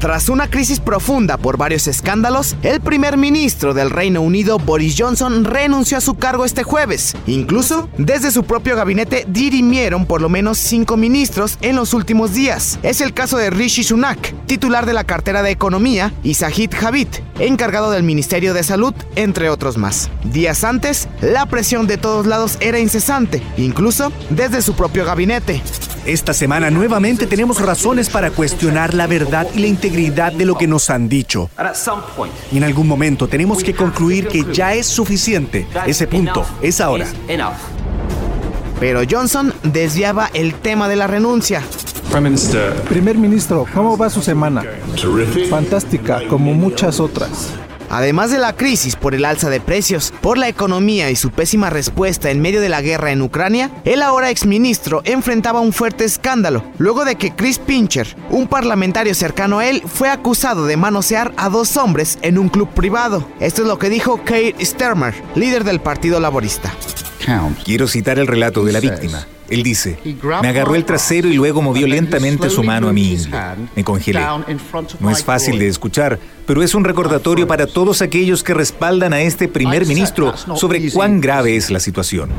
Tras una crisis profunda por varios escándalos, el primer ministro del Reino Unido, Boris Johnson, renunció a su cargo este jueves. Incluso, desde su propio gabinete dirimieron por lo menos cinco ministros en los últimos días. Es el caso de Rishi Sunak, titular de la cartera de Economía, y Sahid Javid, encargado del Ministerio de Salud, entre otros más. Días antes, la presión de todos lados era incesante, incluso desde su propio gabinete.
Esta semana nuevamente tenemos razones para cuestionar la verdad y la integridad de lo que nos han dicho. Y en algún momento tenemos que concluir que ya es suficiente. Ese punto es ahora.
Pero Johnson desviaba el tema de la renuncia.
Primer ministro, ¿cómo va su semana? Fantástica, como muchas otras.
Además de la crisis por el alza de precios, por la economía y su pésima respuesta en medio de la guerra en Ucrania, el ahora exministro enfrentaba un fuerte escándalo, luego de que Chris Pincher, un parlamentario cercano a él, fue acusado de manosear a dos hombres en un club privado. Esto es lo que dijo Keir Starmer, líder del Partido Laborista.
Quiero citar el relato de la víctima. Él dice, me agarró el trasero y luego movió lentamente su mano a mi ingle. Me congelé. No es fácil de escuchar, pero es un recordatorio para todos aquellos que respaldan a este primer ministro sobre cuán grave es la situación.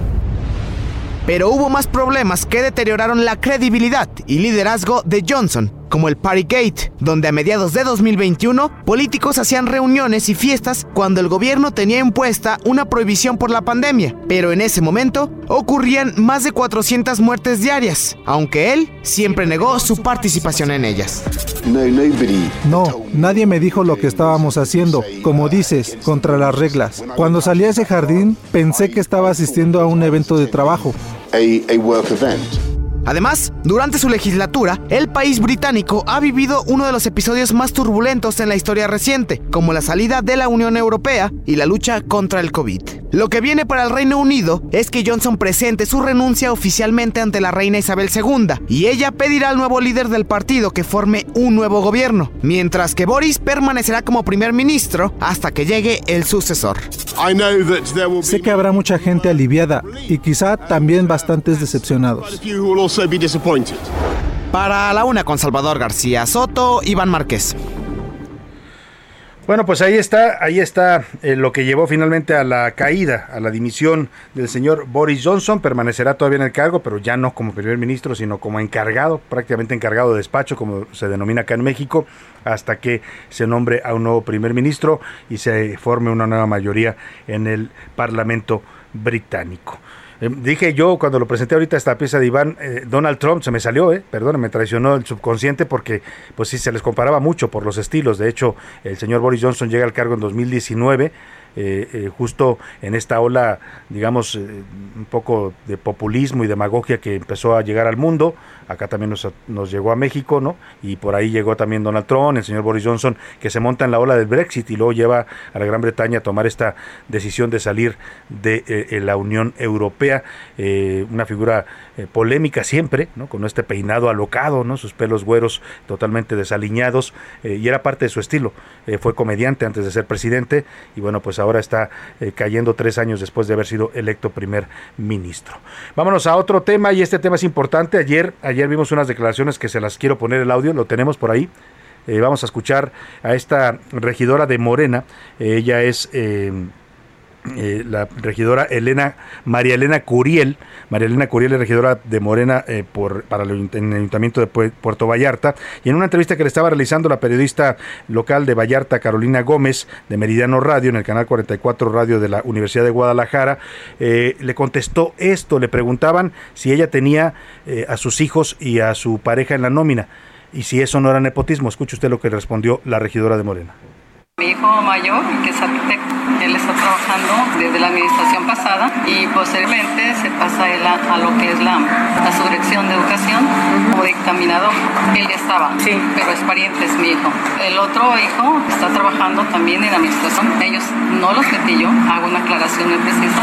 Pero hubo más problemas que deterioraron la credibilidad y liderazgo de Johnson como el Partygate, donde a mediados de 2021 políticos hacían reuniones y fiestas cuando el gobierno tenía impuesta una prohibición por la pandemia, pero en ese momento ocurrían más de 400 muertes diarias, aunque él siempre negó su participación en ellas.
No, nadie me dijo lo que estábamos haciendo, como dices, contra las reglas. Cuando salí a ese jardín, pensé que estaba asistiendo a un evento de trabajo.
Además, durante su legislatura, el país británico ha vivido uno de los episodios más turbulentos en la historia reciente, como la salida de la Unión Europea y la lucha contra el COVID. Lo que viene para el Reino Unido es que Johnson presente su renuncia oficialmente ante la reina Isabel II y ella pedirá al nuevo líder del partido que forme un nuevo gobierno, mientras que Boris permanecerá como primer ministro hasta que llegue el sucesor.
Sé que habrá mucha gente aliviada y quizá también bastantes decepcionados.
Para la una con Salvador García Soto, Iván Márquez.
Bueno, pues ahí está, ahí está eh, lo que llevó finalmente a la caída, a la dimisión del señor Boris Johnson. Permanecerá todavía en el cargo, pero ya no como primer ministro, sino como encargado, prácticamente encargado de despacho, como se denomina acá en México, hasta que se nombre a un nuevo primer ministro y se forme una nueva mayoría en el Parlamento británico. Eh, dije yo cuando lo presenté ahorita esta pieza de Iván, eh, Donald Trump se me salió, eh, perdón, me traicionó el subconsciente porque pues sí se les comparaba mucho por los estilos. De hecho, el señor Boris Johnson llega al cargo en 2019 eh, eh, justo en esta ola, digamos, un poco de populismo y demagogia que empezó a llegar al mundo. Acá también nos, llegó a México, ¿no? Y por ahí llegó también Donald Trump, el señor Boris Johnson, que se monta en la ola del Brexit y luego lleva a la Gran Bretaña a tomar esta decisión de salir de la Unión Europea. una figura polémica siempre, ¿no? Con este peinado alocado, ¿no? Sus pelos güeros totalmente desaliñados y era parte de su estilo. fue comediante antes de ser presidente y bueno, pues ahora está eh, cayendo tres años después de haber sido electo primer ministro. Vámonos a otro tema y este tema es importante. Ayer, ayer vimos unas declaraciones que se las quiero poner el audio, lo tenemos por ahí. Eh, vamos a escuchar a esta regidora de Morena. ella es eh, la regidora Elena, María Elena Curiel, María Elena Curiel es regidora de Morena eh, por, para el, Ayuntamiento de Puerto Vallarta, y en una entrevista que le estaba realizando la periodista local de Vallarta, Carolina Gómez, de Meridiano Radio, en el canal 44 Radio de la Universidad de Guadalajara, eh, le contestó esto, le preguntaban si ella tenía a sus hijos y a su pareja en la nómina, y si eso no era nepotismo. Escuche usted lo que respondió la regidora de Morena.
Mi hijo mayor, que es arquitecto, él está trabajando desde la administración pasada y posteriormente se pasa él a, lo que es la, la subdirección de educación como dictaminador. Él ya estaba, sí. pero es pariente, es mi hijo. El otro hijo está trabajando también en administración. Ellos no los metí yo, hago una aclaración muy precisa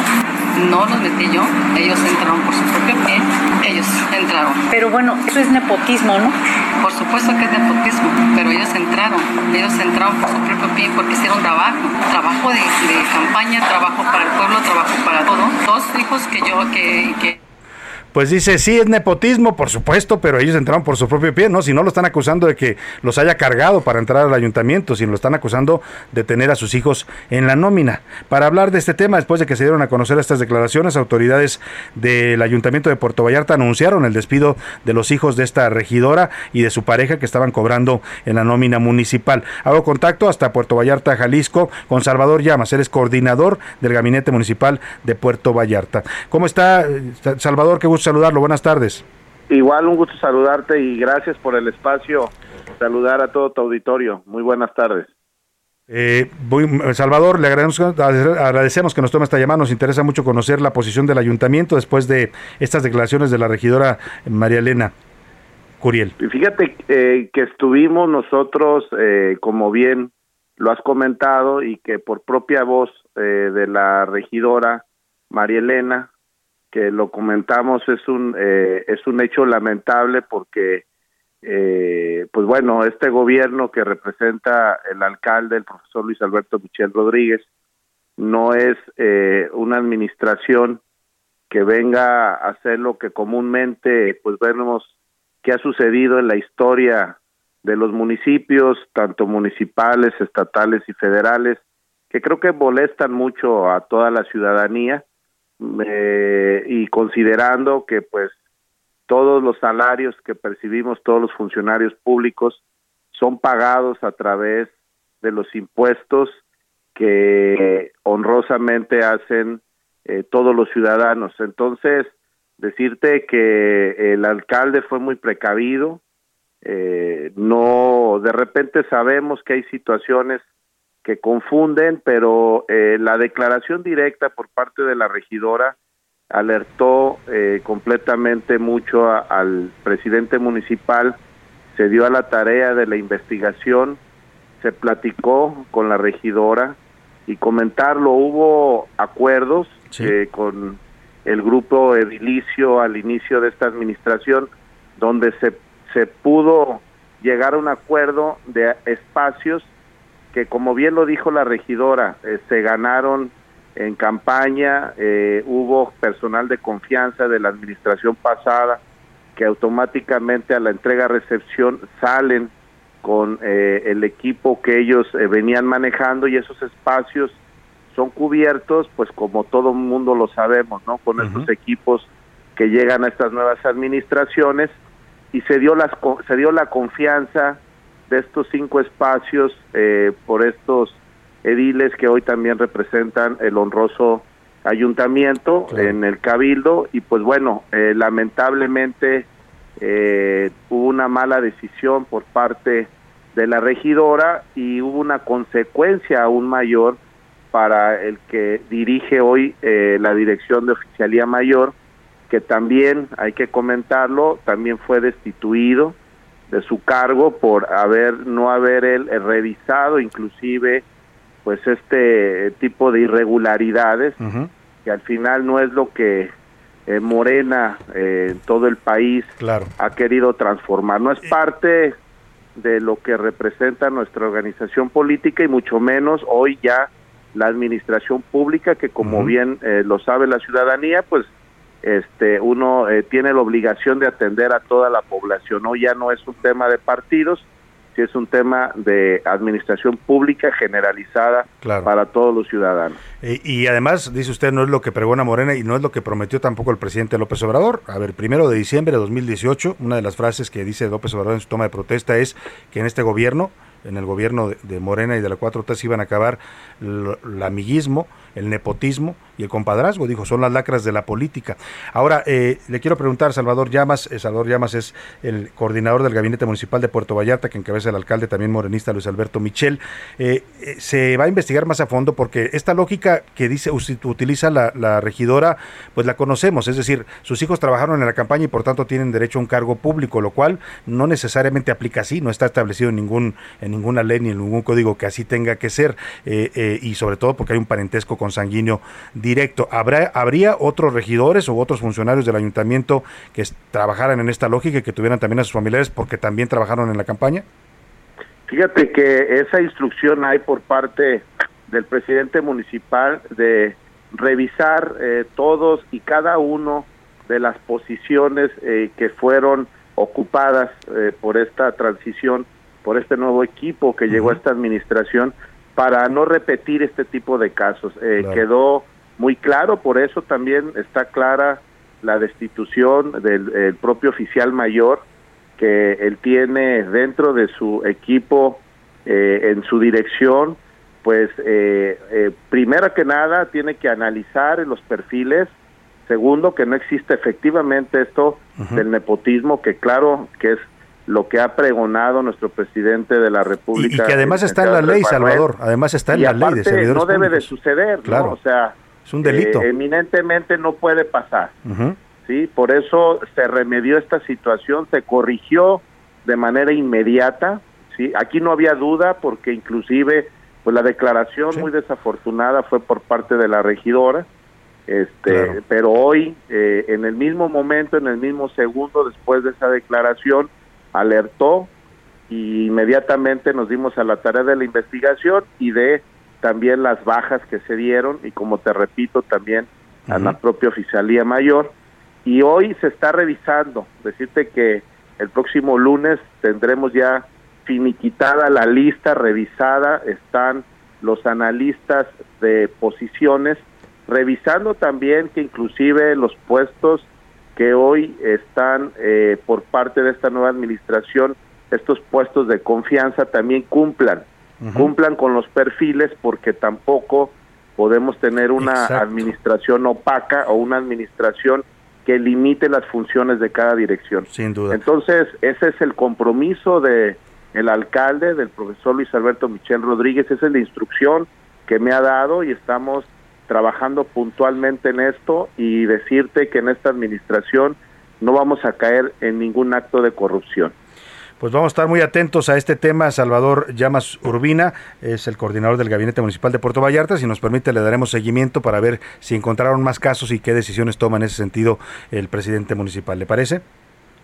no los metí yo, ellos entraron por su propio pie, ellos entraron.
Pero bueno, eso es nepotismo, ¿no?
Por supuesto que es nepotismo, pero ellos entraron, ellos entraron por su propio pie porque hicieron trabajo, trabajo de, de campaña, trabajo para el pueblo, trabajo para todo. Dos hijos que yo, que, que
pues dice, sí, es nepotismo, por supuesto, pero ellos entraron por su propio pie, ¿no? Si no lo están acusando de que los haya cargado para entrar al ayuntamiento, sino lo están acusando de tener a sus hijos en la nómina. Para hablar de este tema, después de que se dieron a conocer estas declaraciones, autoridades del ayuntamiento de Puerto Vallarta anunciaron el despido de los hijos de esta regidora y de su pareja que estaban cobrando en la nómina municipal. Hago contacto hasta Puerto Vallarta, Jalisco, con Salvador Llamas, eres coordinador del gabinete municipal de Puerto Vallarta. ¿Cómo está, Salvador? Qué saludarlo. Buenas tardes.
Igual un gusto saludarte y gracias por el espacio. Saludar a todo tu auditorio. Muy buenas tardes.
Eh, Salvador, le agradecemos, agradecemos, que nos tome esta llamada. Nos interesa mucho conocer la posición del ayuntamiento después de estas declaraciones de la regidora María Elena Curiel.
Fíjate eh, que estuvimos nosotros, eh, como bien lo has comentado, y que por propia voz eh, de la regidora María Elena, que lo comentamos es un eh, es un hecho lamentable porque eh, pues bueno este gobierno que representa el alcalde el profesor Luis Alberto Michel Rodríguez no es eh, una administración que venga a hacer lo que comúnmente pues vemos que ha sucedido en la historia de los municipios tanto municipales estatales y federales que creo que molestan mucho a toda la ciudadanía y considerando que pues todos los salarios que percibimos todos los funcionarios públicos son pagados a través de los impuestos que honrosamente hacen eh, todos los ciudadanos. Entonces, decirte que el alcalde fue muy precavido, eh, no, de repente sabemos que hay situaciones que confunden, pero eh, la declaración directa por parte de la regidora alertó eh, completamente mucho al presidente municipal, se dio a la tarea de la investigación, se platicó con la regidora y comentarlo, hubo acuerdos eh, con el grupo edilicio al inicio de esta administración donde se, se pudo llegar a un acuerdo de espacios que como bien lo dijo la regidora, eh, se ganaron en campaña, eh, hubo personal de confianza de la administración pasada que automáticamente a la entrega-recepción salen con eh, el equipo que ellos venían manejando y esos espacios son cubiertos, pues como todo mundo lo sabemos, ¿no? Con esos equipos que llegan a estas nuevas administraciones y se dio las se dio la confianza de estos cinco espacios eh, por estos ediles que hoy también representan el honroso ayuntamiento en el cabildo. Y pues bueno eh, lamentablemente eh, hubo una mala decisión por parte de la regidora y hubo una consecuencia aún mayor para el que dirige hoy la dirección de oficialía mayor que también hay que comentarlo también fue destituido de su cargo por haber no haber él eh, revisado inclusive pues este tipo de irregularidades que al final no es lo que eh, Morena eh, en todo el país ha querido transformar. No es parte de lo que representa nuestra organización política y mucho menos hoy ya la administración pública que como bien lo sabe la ciudadanía pues este uno eh, tiene la obligación de atender a toda la población. Hoy ya no es un tema de partidos, si es un tema de administración pública generalizada para todos los ciudadanos.
y además, dice usted, no es lo que pregona Morena y no es lo que prometió tampoco el presidente López Obrador. A ver, primero de diciembre de 2018, una de las frases que dice López Obrador en su toma de protesta es que en este gobierno en el gobierno de, Morena y de la 4T se iban a acabar el amiguismo, el nepotismo y el compadrazgo, dijo, son las lacras de la política. Ahora, eh, le quiero preguntar, Salvador Llamas, eh, Salvador Llamas es el coordinador del Gabinete Municipal de Puerto Vallarta, que encabeza el alcalde también morenista Luis Alberto Michel. Eh, se va a investigar más a fondo porque esta lógica que dice utiliza la, la, regidora, pues la conocemos, es decir, sus hijos trabajaron en la campaña y por tanto tienen derecho a un cargo público, lo cual no necesariamente aplica así, no está establecido en ningún, en ninguna ley ni en ningún código que así tenga que ser, y sobre todo porque hay un parentesco consanguíneo directo. ¿Habrá, ¿Habría otros regidores o otros funcionarios del ayuntamiento que trabajaran en esta lógica y que tuvieran también a sus familiares porque también trabajaron en la campaña?
Fíjate que esa instrucción hay por parte del presidente municipal de revisar eh, todos y cada uno de las posiciones eh, que fueron ocupadas eh, por esta transición, por este nuevo equipo que llegó a esta administración, para no repetir este tipo de casos. Quedó muy claro, por eso también está clara la destitución del propio oficial mayor que él tiene dentro de su equipo eh, en su dirección, pues eh, eh, primero que nada tiene que analizar los perfiles, segundo que no existe efectivamente esto del nepotismo, que claro que es lo que ha pregonado nuestro presidente de la República.
Y, que además está en la ley, Salvador, además está en la ley de servidores
No debe de suceder, claro. ¿no? O sea,
es un delito.
Eh, eminentemente no puede pasar. ¿sí? Por eso se remedió esta situación, se corrigió de manera inmediata. ¿sí? Aquí no había duda porque inclusive pues la declaración muy desafortunada fue por parte de la regidora. Este, pero hoy eh, en el mismo momento, en el mismo segundo después de esa declaración, alertó y inmediatamente nos dimos a la tarea de la investigación y de también las bajas que se dieron y como te repito también a la propia oficialía mayor. Y hoy se está revisando decirte que el próximo lunes tendremos ya finiquitada la lista revisada están los analistas de posiciones revisando también que inclusive los puestos que hoy están eh, por parte de esta nueva administración, estos puestos de confianza también cumplan, cumplan con los perfiles porque tampoco podemos tener una administración opaca o una administración que limite las funciones de cada dirección.
Sin duda.
Entonces, ese es el compromiso de el alcalde, del profesor Luis Alberto Michel Rodríguez, esa es la instrucción que me ha dado y estamos trabajando puntualmente en esto y decirte que en esta administración no vamos a caer en ningún acto de corrupción.
Pues vamos a estar muy atentos a este tema. Salvador Llamas Urbina es el coordinador del Gabinete Municipal de Puerto Vallarta. Si nos permite, le daremos seguimiento para ver si encontraron más casos y qué decisiones toma en ese sentido el presidente municipal. ¿Le parece?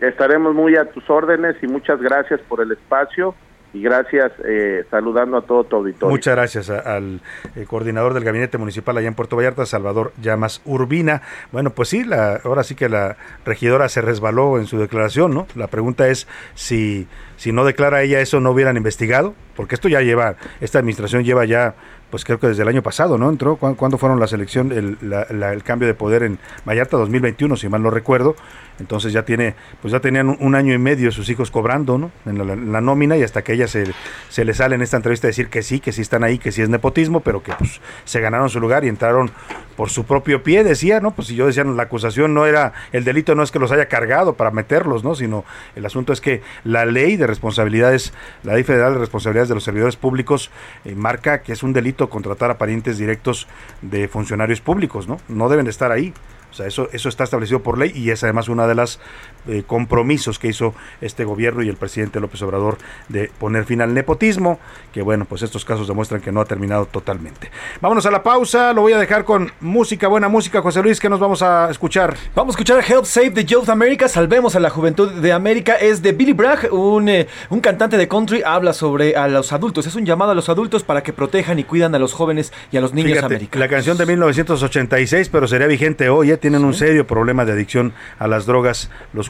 Estaremos muy a tus órdenes y muchas gracias por el espacio y gracias eh, saludando a todo tu auditorio.
Muchas gracias al eh, coordinador del gabinete municipal allá en Puerto Vallarta, Salvador Llamas Urbina. Bueno, pues sí, la, ahora sí que la regidora se resbaló en su declaración, ¿no? La pregunta es si, si no declara ella eso, no hubieran investigado, porque esto ya lleva, esta administración lleva ya pues creo que desde el año pasado, ¿no? Entró, ¿cuándo fueron las elecciones, el, el cambio de poder en Vallarta 2021, si mal no recuerdo? Entonces ya tiene, pues ya tenían un, año y medio sus hijos cobrando, ¿no? En la, nómina y hasta que ella se, se le sale en esta entrevista decir que sí, que sí están ahí, que sí es nepotismo, pero que pues se ganaron su lugar y entraron por su propio pie, decía, ¿no? Pues si yo decía, la acusación no era, el delito no es que los haya cargado para meterlos, ¿no? Sino el asunto es que la ley de responsabilidades, la ley federal de responsabilidades de los servidores públicos eh, marca que es un delito contratar a parientes directos de funcionarios públicos, ¿no? No deben estar ahí. O sea, eso, eso está establecido por ley y es además una de las eh, compromisos que hizo este gobierno y el presidente López Obrador de poner fin al nepotismo, que bueno, pues estos casos demuestran que no ha terminado totalmente. Vámonos a la pausa, lo voy a dejar con música, buena música, José Luis, que nos vamos a escuchar.
Vamos a escuchar Help Save the Youth America, Salvemos a la Juventud de América, es de Billy Bragg, un, eh, un cantante de country, habla sobre a los adultos, es un llamado a los adultos para que protejan y cuidan a los jóvenes y a los niños americanos.
La canción de 1986, pero sería vigente hoy, ¿eh? tienen un serio problema de adicción a las drogas los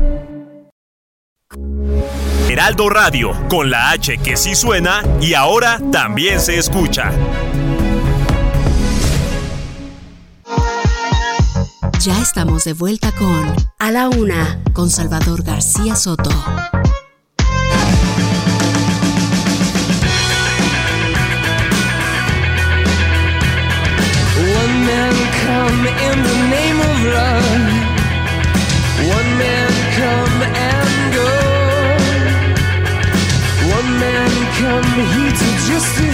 Heraldo Radio, con la H que sí suena y ahora también se escucha.
Ya estamos de vuelta con A la Una, con Salvador García Soto.
heat to
just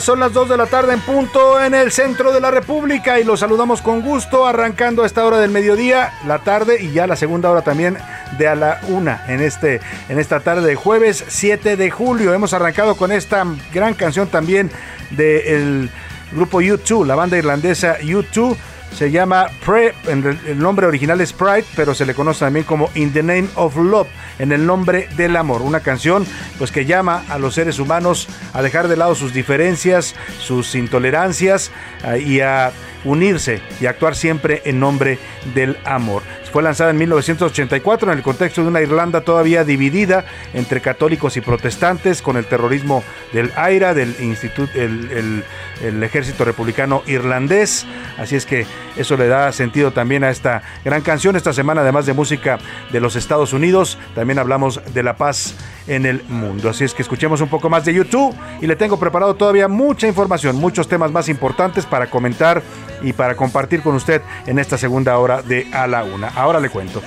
Son las 2 de la tarde en punto en el centro de la República y los saludamos con gusto arrancando a esta hora del mediodía, la tarde y ya la segunda hora también de a la una en, este, en esta tarde de jueves 7 de julio. Hemos arrancado con esta gran canción también de el grupo U2, la banda irlandesa U2 se llama Pre, el nombre original es Pride, pero se le conoce también como In the Name of Love, en el nombre del amor. Una canción pues que llama a los seres humanos a dejar de lado sus diferencias, sus intolerancias eh, y a unirse y actuar siempre en nombre del amor. Fue lanzada en 1984 en el contexto de una Irlanda todavía dividida entre católicos y protestantes con el terrorismo del AIRA, del Instituto, el, el ejército republicano irlandés. Así es que eso le da sentido también a esta gran canción. Esta semana, además de música de los Estados Unidos, también hablamos de la paz en el mundo. Así es que escuchemos un poco más de YouTube y le tengo preparado todavía mucha información, muchos temas más importantes para comentar y para compartir con usted en esta segunda hora de A la Una. Ahora le cuento.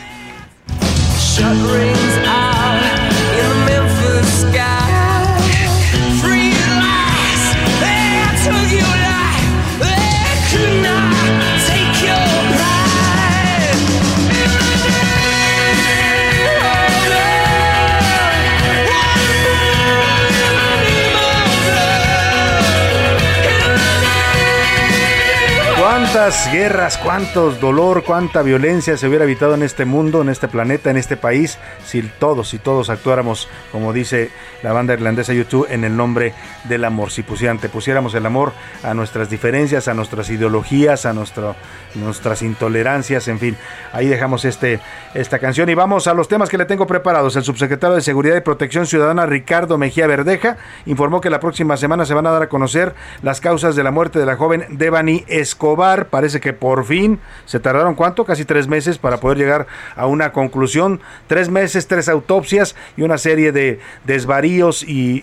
Guerras, cuántos dolor, cuánta violencia se hubiera evitado en este mundo, en este planeta, en este país, si todos, si todos actuáramos, como dice la banda irlandesa YouTube, en el nombre del amor. Si pusieran, pusiéramos el amor a nuestras diferencias, a nuestras ideologías, a nuestras intolerancias, en fin. Ahí dejamos este, esta canción y vamos a los temas que le tengo preparados. El subsecretario de Seguridad y Protección Ciudadana, Ricardo Mejía Verdeja, informó que la próxima semana se van a dar a conocer las causas de la muerte de la joven Devani Escobar Parece que por fin se tardaron cuánto, casi tres meses para poder llegar a una conclusión. Tres meses, tres autopsias y una serie de desvaríos y,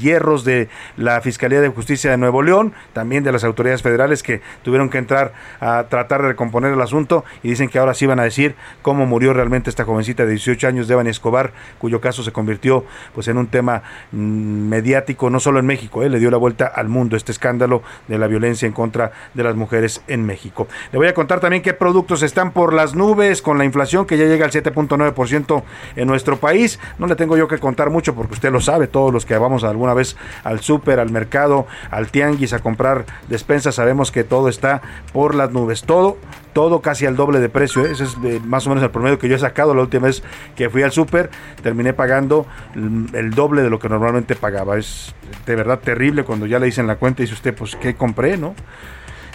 hierros de la Fiscalía de Justicia de Nuevo León, también de las autoridades federales que tuvieron que entrar a tratar de recomponer el asunto y dicen que ahora sí van a decir cómo murió realmente esta jovencita de 18 años, Devani Escobar, cuyo caso se convirtió pues en un tema mm, mediático no solo en México, eh, le dio la vuelta al mundo este escándalo de la violencia en contra de las mujeres en México. Le voy a contar también qué productos están por las nubes con la inflación que ya llega al 7.9% en nuestro país. No le tengo yo que contar mucho porque usted lo sabe, todos los que vamos alguna vez al súper, al mercado, al tianguis a comprar despensas, sabemos que todo está por las nubes. Todo todo casi al doble de precio. ¿eh? Ese es más o menos el promedio que yo he sacado la última vez que fui al súper. Terminé pagando el doble de lo que normalmente pagaba. Es de verdad terrible cuando ya le dicen la cuenta y dice usted, pues, ¿qué compré? ¿No?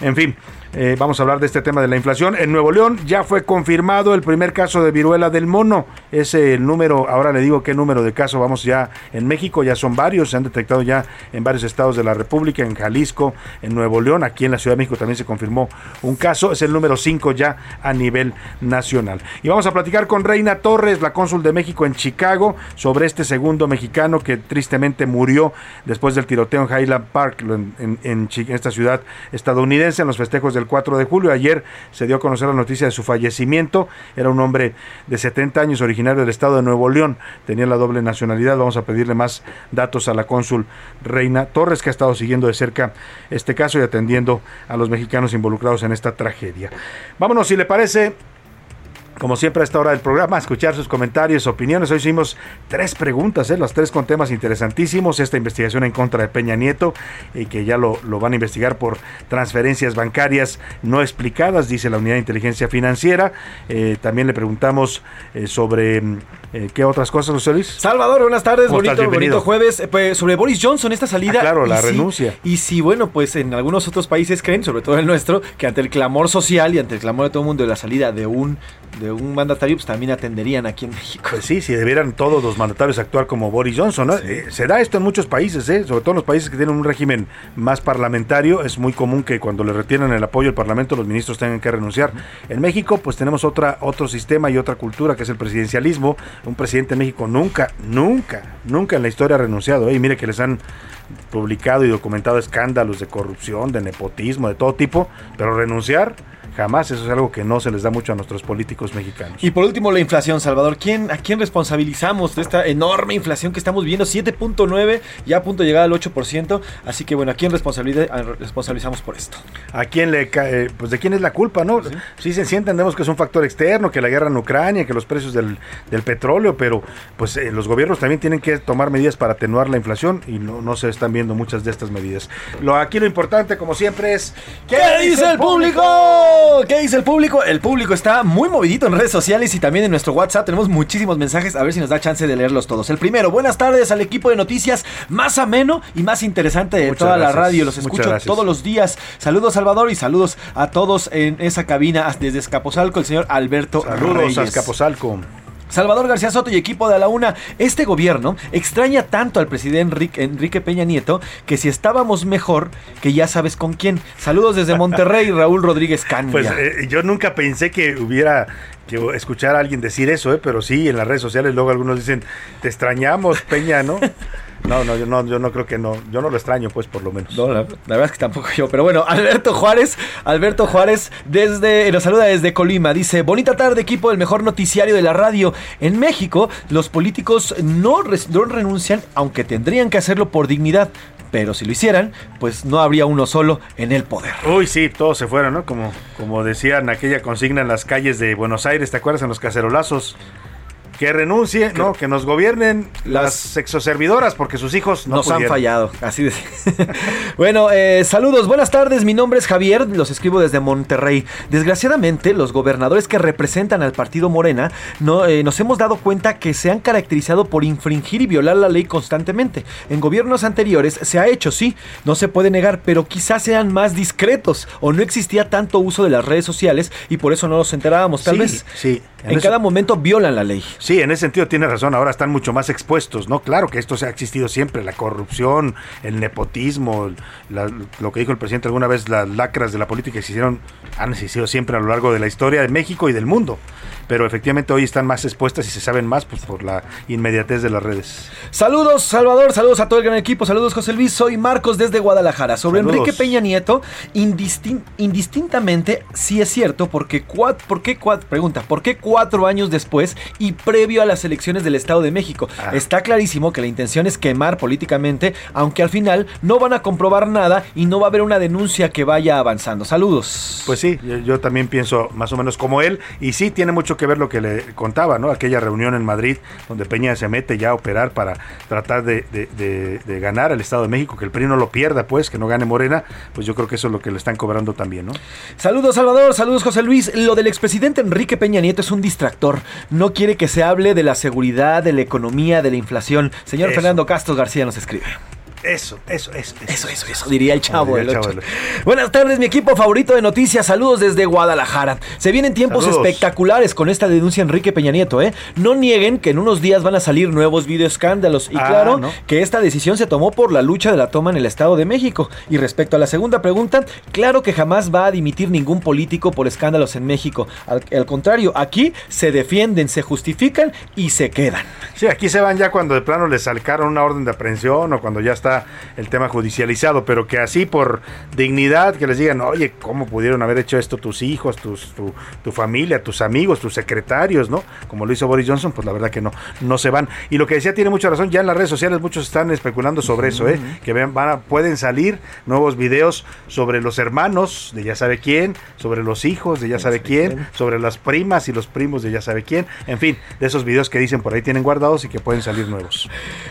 En fin, eh, vamos a hablar de este tema de la inflación. En Nuevo León ya fue confirmado el primer caso de viruela del mono. Ese número, ahora le digo qué número de caso vamos ya en México, ya son varios, se han detectado ya en varios estados de la República, en Jalisco, en Nuevo León, aquí en la Ciudad de México también se confirmó un caso, es el número 5 ya a nivel nacional. Y vamos a platicar con Reina Torres, la cónsul de México en Chicago, sobre este segundo mexicano que tristemente murió después del tiroteo en Highland Park, en, en esta ciudad estadounidense, en los festejos de el 4 de julio. Ayer se dio a conocer la noticia de su fallecimiento. Era un hombre de 70 años, originario del estado de Nuevo León. Tenía la doble nacionalidad. Vamos a pedirle más datos a la cónsul Reina Torres, que ha estado siguiendo de cerca este caso y atendiendo a los mexicanos involucrados en esta tragedia. Vámonos, si le parece, como siempre a esta hora del programa, escuchar sus comentarios, opiniones. Hoy hicimos tres preguntas, ¿eh? las tres con temas interesantísimos. Esta investigación en contra de Peña Nieto, y que ya lo, van a investigar por transferencias bancarias no explicadas, dice la Unidad de Inteligencia Financiera. Eh, también le preguntamos eh, sobre qué otras cosas, José Luis.
Salvador, buenas tardes, bonito, bonito jueves. Pues, sobre Boris Johnson, esta salida.
Ah, claro, la renuncia.
y si, bueno, pues en algunos otros países creen, sobre todo el nuestro, que ante el clamor social y ante el clamor de todo el mundo de la salida de un de un mandatario, pues también atenderían aquí en México.
Pues sí, si debieran todos los mandatarios actuar como Boris Johnson, ¿no? Eh, se da esto en muchos países, ¿eh? sobre todo en los países que tienen un régimen más parlamentario, es muy común que cuando le retienen el apoyo al Parlamento los ministros tengan que renunciar. En México, pues tenemos otra, otro sistema y otra cultura que es el presidencialismo. Un presidente en México nunca, nunca, nunca en la historia ha renunciado. ¿eh? Y mire que les han publicado y documentado escándalos de corrupción, de nepotismo, de todo tipo, pero renunciar jamás. Eso es algo que no se les da mucho a nuestros políticos mexicanos.
Y por último, la inflación, Salvador. ¿Quién, ¿A quién responsabilizamos de esta enorme inflación que estamos viendo? 7.9, ya a punto de llegar al 8%. Así que bueno, ¿a quién responsabilizamos por esto?
¿A quién le cae? Pues de quién es la culpa, ¿no? Sí, sí, sí entendemos que es un factor externo, que la guerra en Ucrania, que los precios del, petróleo, pero pues eh, los gobiernos también tienen que tomar medidas para atenuar la inflación y no, no se están viendo muchas de estas medidas. Lo, aquí lo importante, como siempre, es
¿qué, dice el público? ¿Qué dice el público? El público está muy movidito en redes sociales y también en nuestro WhatsApp. Tenemos muchísimos mensajes, a ver si nos da chance de leerlos todos. El primero, buenas tardes al equipo de noticias más ameno y más interesante de toda la radio. Los escucho todos los días. Saludos, Salvador, y saludos a todos en esa cabina desde Escapozalco, el señor Alberto
Saludos a Escapozalco.
Salvador García Soto y equipo de A la Una, este gobierno extraña tanto al presidente Enrique, Peña Nieto que si estábamos mejor, que ya sabes con quién. Saludos desde Monterrey, Raúl Rodríguez Caña.
Pues eh, yo nunca pensé que hubiera que escuchar a alguien decir eso, ¿eh? pero sí, en las redes sociales luego algunos dicen, te extrañamos, Peña, ¿no? No, no, yo no, yo no creo que no, yo no lo extraño, pues por lo menos.
No, la, verdad es que tampoco yo, pero bueno, Alberto Juárez, Alberto Juárez desde, nos saluda desde Colima, dice, bonita tarde equipo del mejor noticiario de la radio. En México, los políticos no, no renuncian, aunque tendrían que hacerlo por dignidad, pero si lo hicieran, pues no habría uno solo en el poder.
Uy, sí, todos se fueron, ¿no? Como, como decían aquella consigna en las calles de Buenos Aires, ¿te acuerdas? En los cacerolazos que renuncie, no, que nos gobiernen las, sexoservidoras porque sus hijos no
nos han fallado. Así de. bueno, eh, saludos, buenas tardes. Mi nombre es Javier, los escribo desde Monterrey. Desgraciadamente, los gobernadores que representan al partido Morena no, eh, nos hemos dado cuenta que se han caracterizado por infringir y violar la ley constantemente. En gobiernos anteriores se ha hecho, sí, no se puede negar, pero quizás sean más discretos o no existía tanto uso de las redes sociales y por eso no nos enterábamos. Tal vez.
Sí.
En, cada momento violan la ley.
Sí, en ese sentido tiene razón. Ahora están mucho más expuestos, ¿no? Claro que esto se ha existido siempre: la corrupción, el nepotismo, lo que dijo el presidente alguna vez, las lacras de la política que se hicieron, han existido siempre a lo largo de la historia de México y del mundo pero efectivamente hoy están más expuestas y se saben más pues, por la inmediatez de las redes.
Saludos, Salvador, saludos a todo el gran equipo, saludos, José Luis, soy Marcos desde Guadalajara. Sobre Enrique Peña Nieto, indistintamente, sí es cierto, porque ¿por qué pregunta, ¿por qué cuatro años después y previo a las elecciones del Estado de México? Ah. Está clarísimo que la intención es quemar políticamente, aunque al final no van a comprobar nada y no va a haber una denuncia que vaya avanzando. Saludos.
Pues sí, yo, yo también pienso más o menos como él, y sí tiene mucho que ver lo que le contaba, ¿no? Aquella reunión en Madrid donde Peña se mete ya a operar para tratar de, ganar al Estado de México, que el PRI no lo pierda, pues, que no gane Morena, pues yo creo que eso es lo que le están cobrando también, ¿no?
Saludos Salvador, saludos José Luis. Lo del expresidente Enrique Peña Nieto es un distractor. No quiere que se hable de la seguridad, de la economía, de la inflación. Señor Fernando Castro García nos escribe.
Eso, eso, eso,
eso, eso, eso, diría el chavo. Buenas tardes, mi equipo favorito de noticias. Saludos desde Guadalajara. Se vienen tiempos espectaculares con esta denuncia Enrique Peña Nieto, ¿eh? No nieguen que en unos días van a salir nuevos videoescándalos. Y ah, claro, que esta decisión se tomó por la lucha de la toma en el Estado de México. Y respecto a la segunda pregunta, claro que jamás va a dimitir ningún político por escándalos en México. Al, al contrario, aquí se defienden, se justifican y se quedan.
Sí, aquí se van ya cuando de plano les salcaron una orden de aprehensión o cuando ya está el tema judicializado, pero que así por dignidad, que les digan, oye, ¿cómo pudieron haber hecho esto tus hijos, tus, tu, tu, familia, tus amigos, tus secretarios, ¿no? Como lo hizo Boris Johnson, pues la verdad que no, no se van. Y lo que decía tiene mucha razón, ya en las redes sociales muchos están especulando sobre eso, ¿eh? Que van a, pueden salir nuevos videos sobre los hermanos de ya sabe quién, sobre los hijos de ya sabe quién, sobre las primas y los primos de ya sabe quién, en fin, de esos videos que dicen por ahí tienen guardados y que pueden salir nuevos.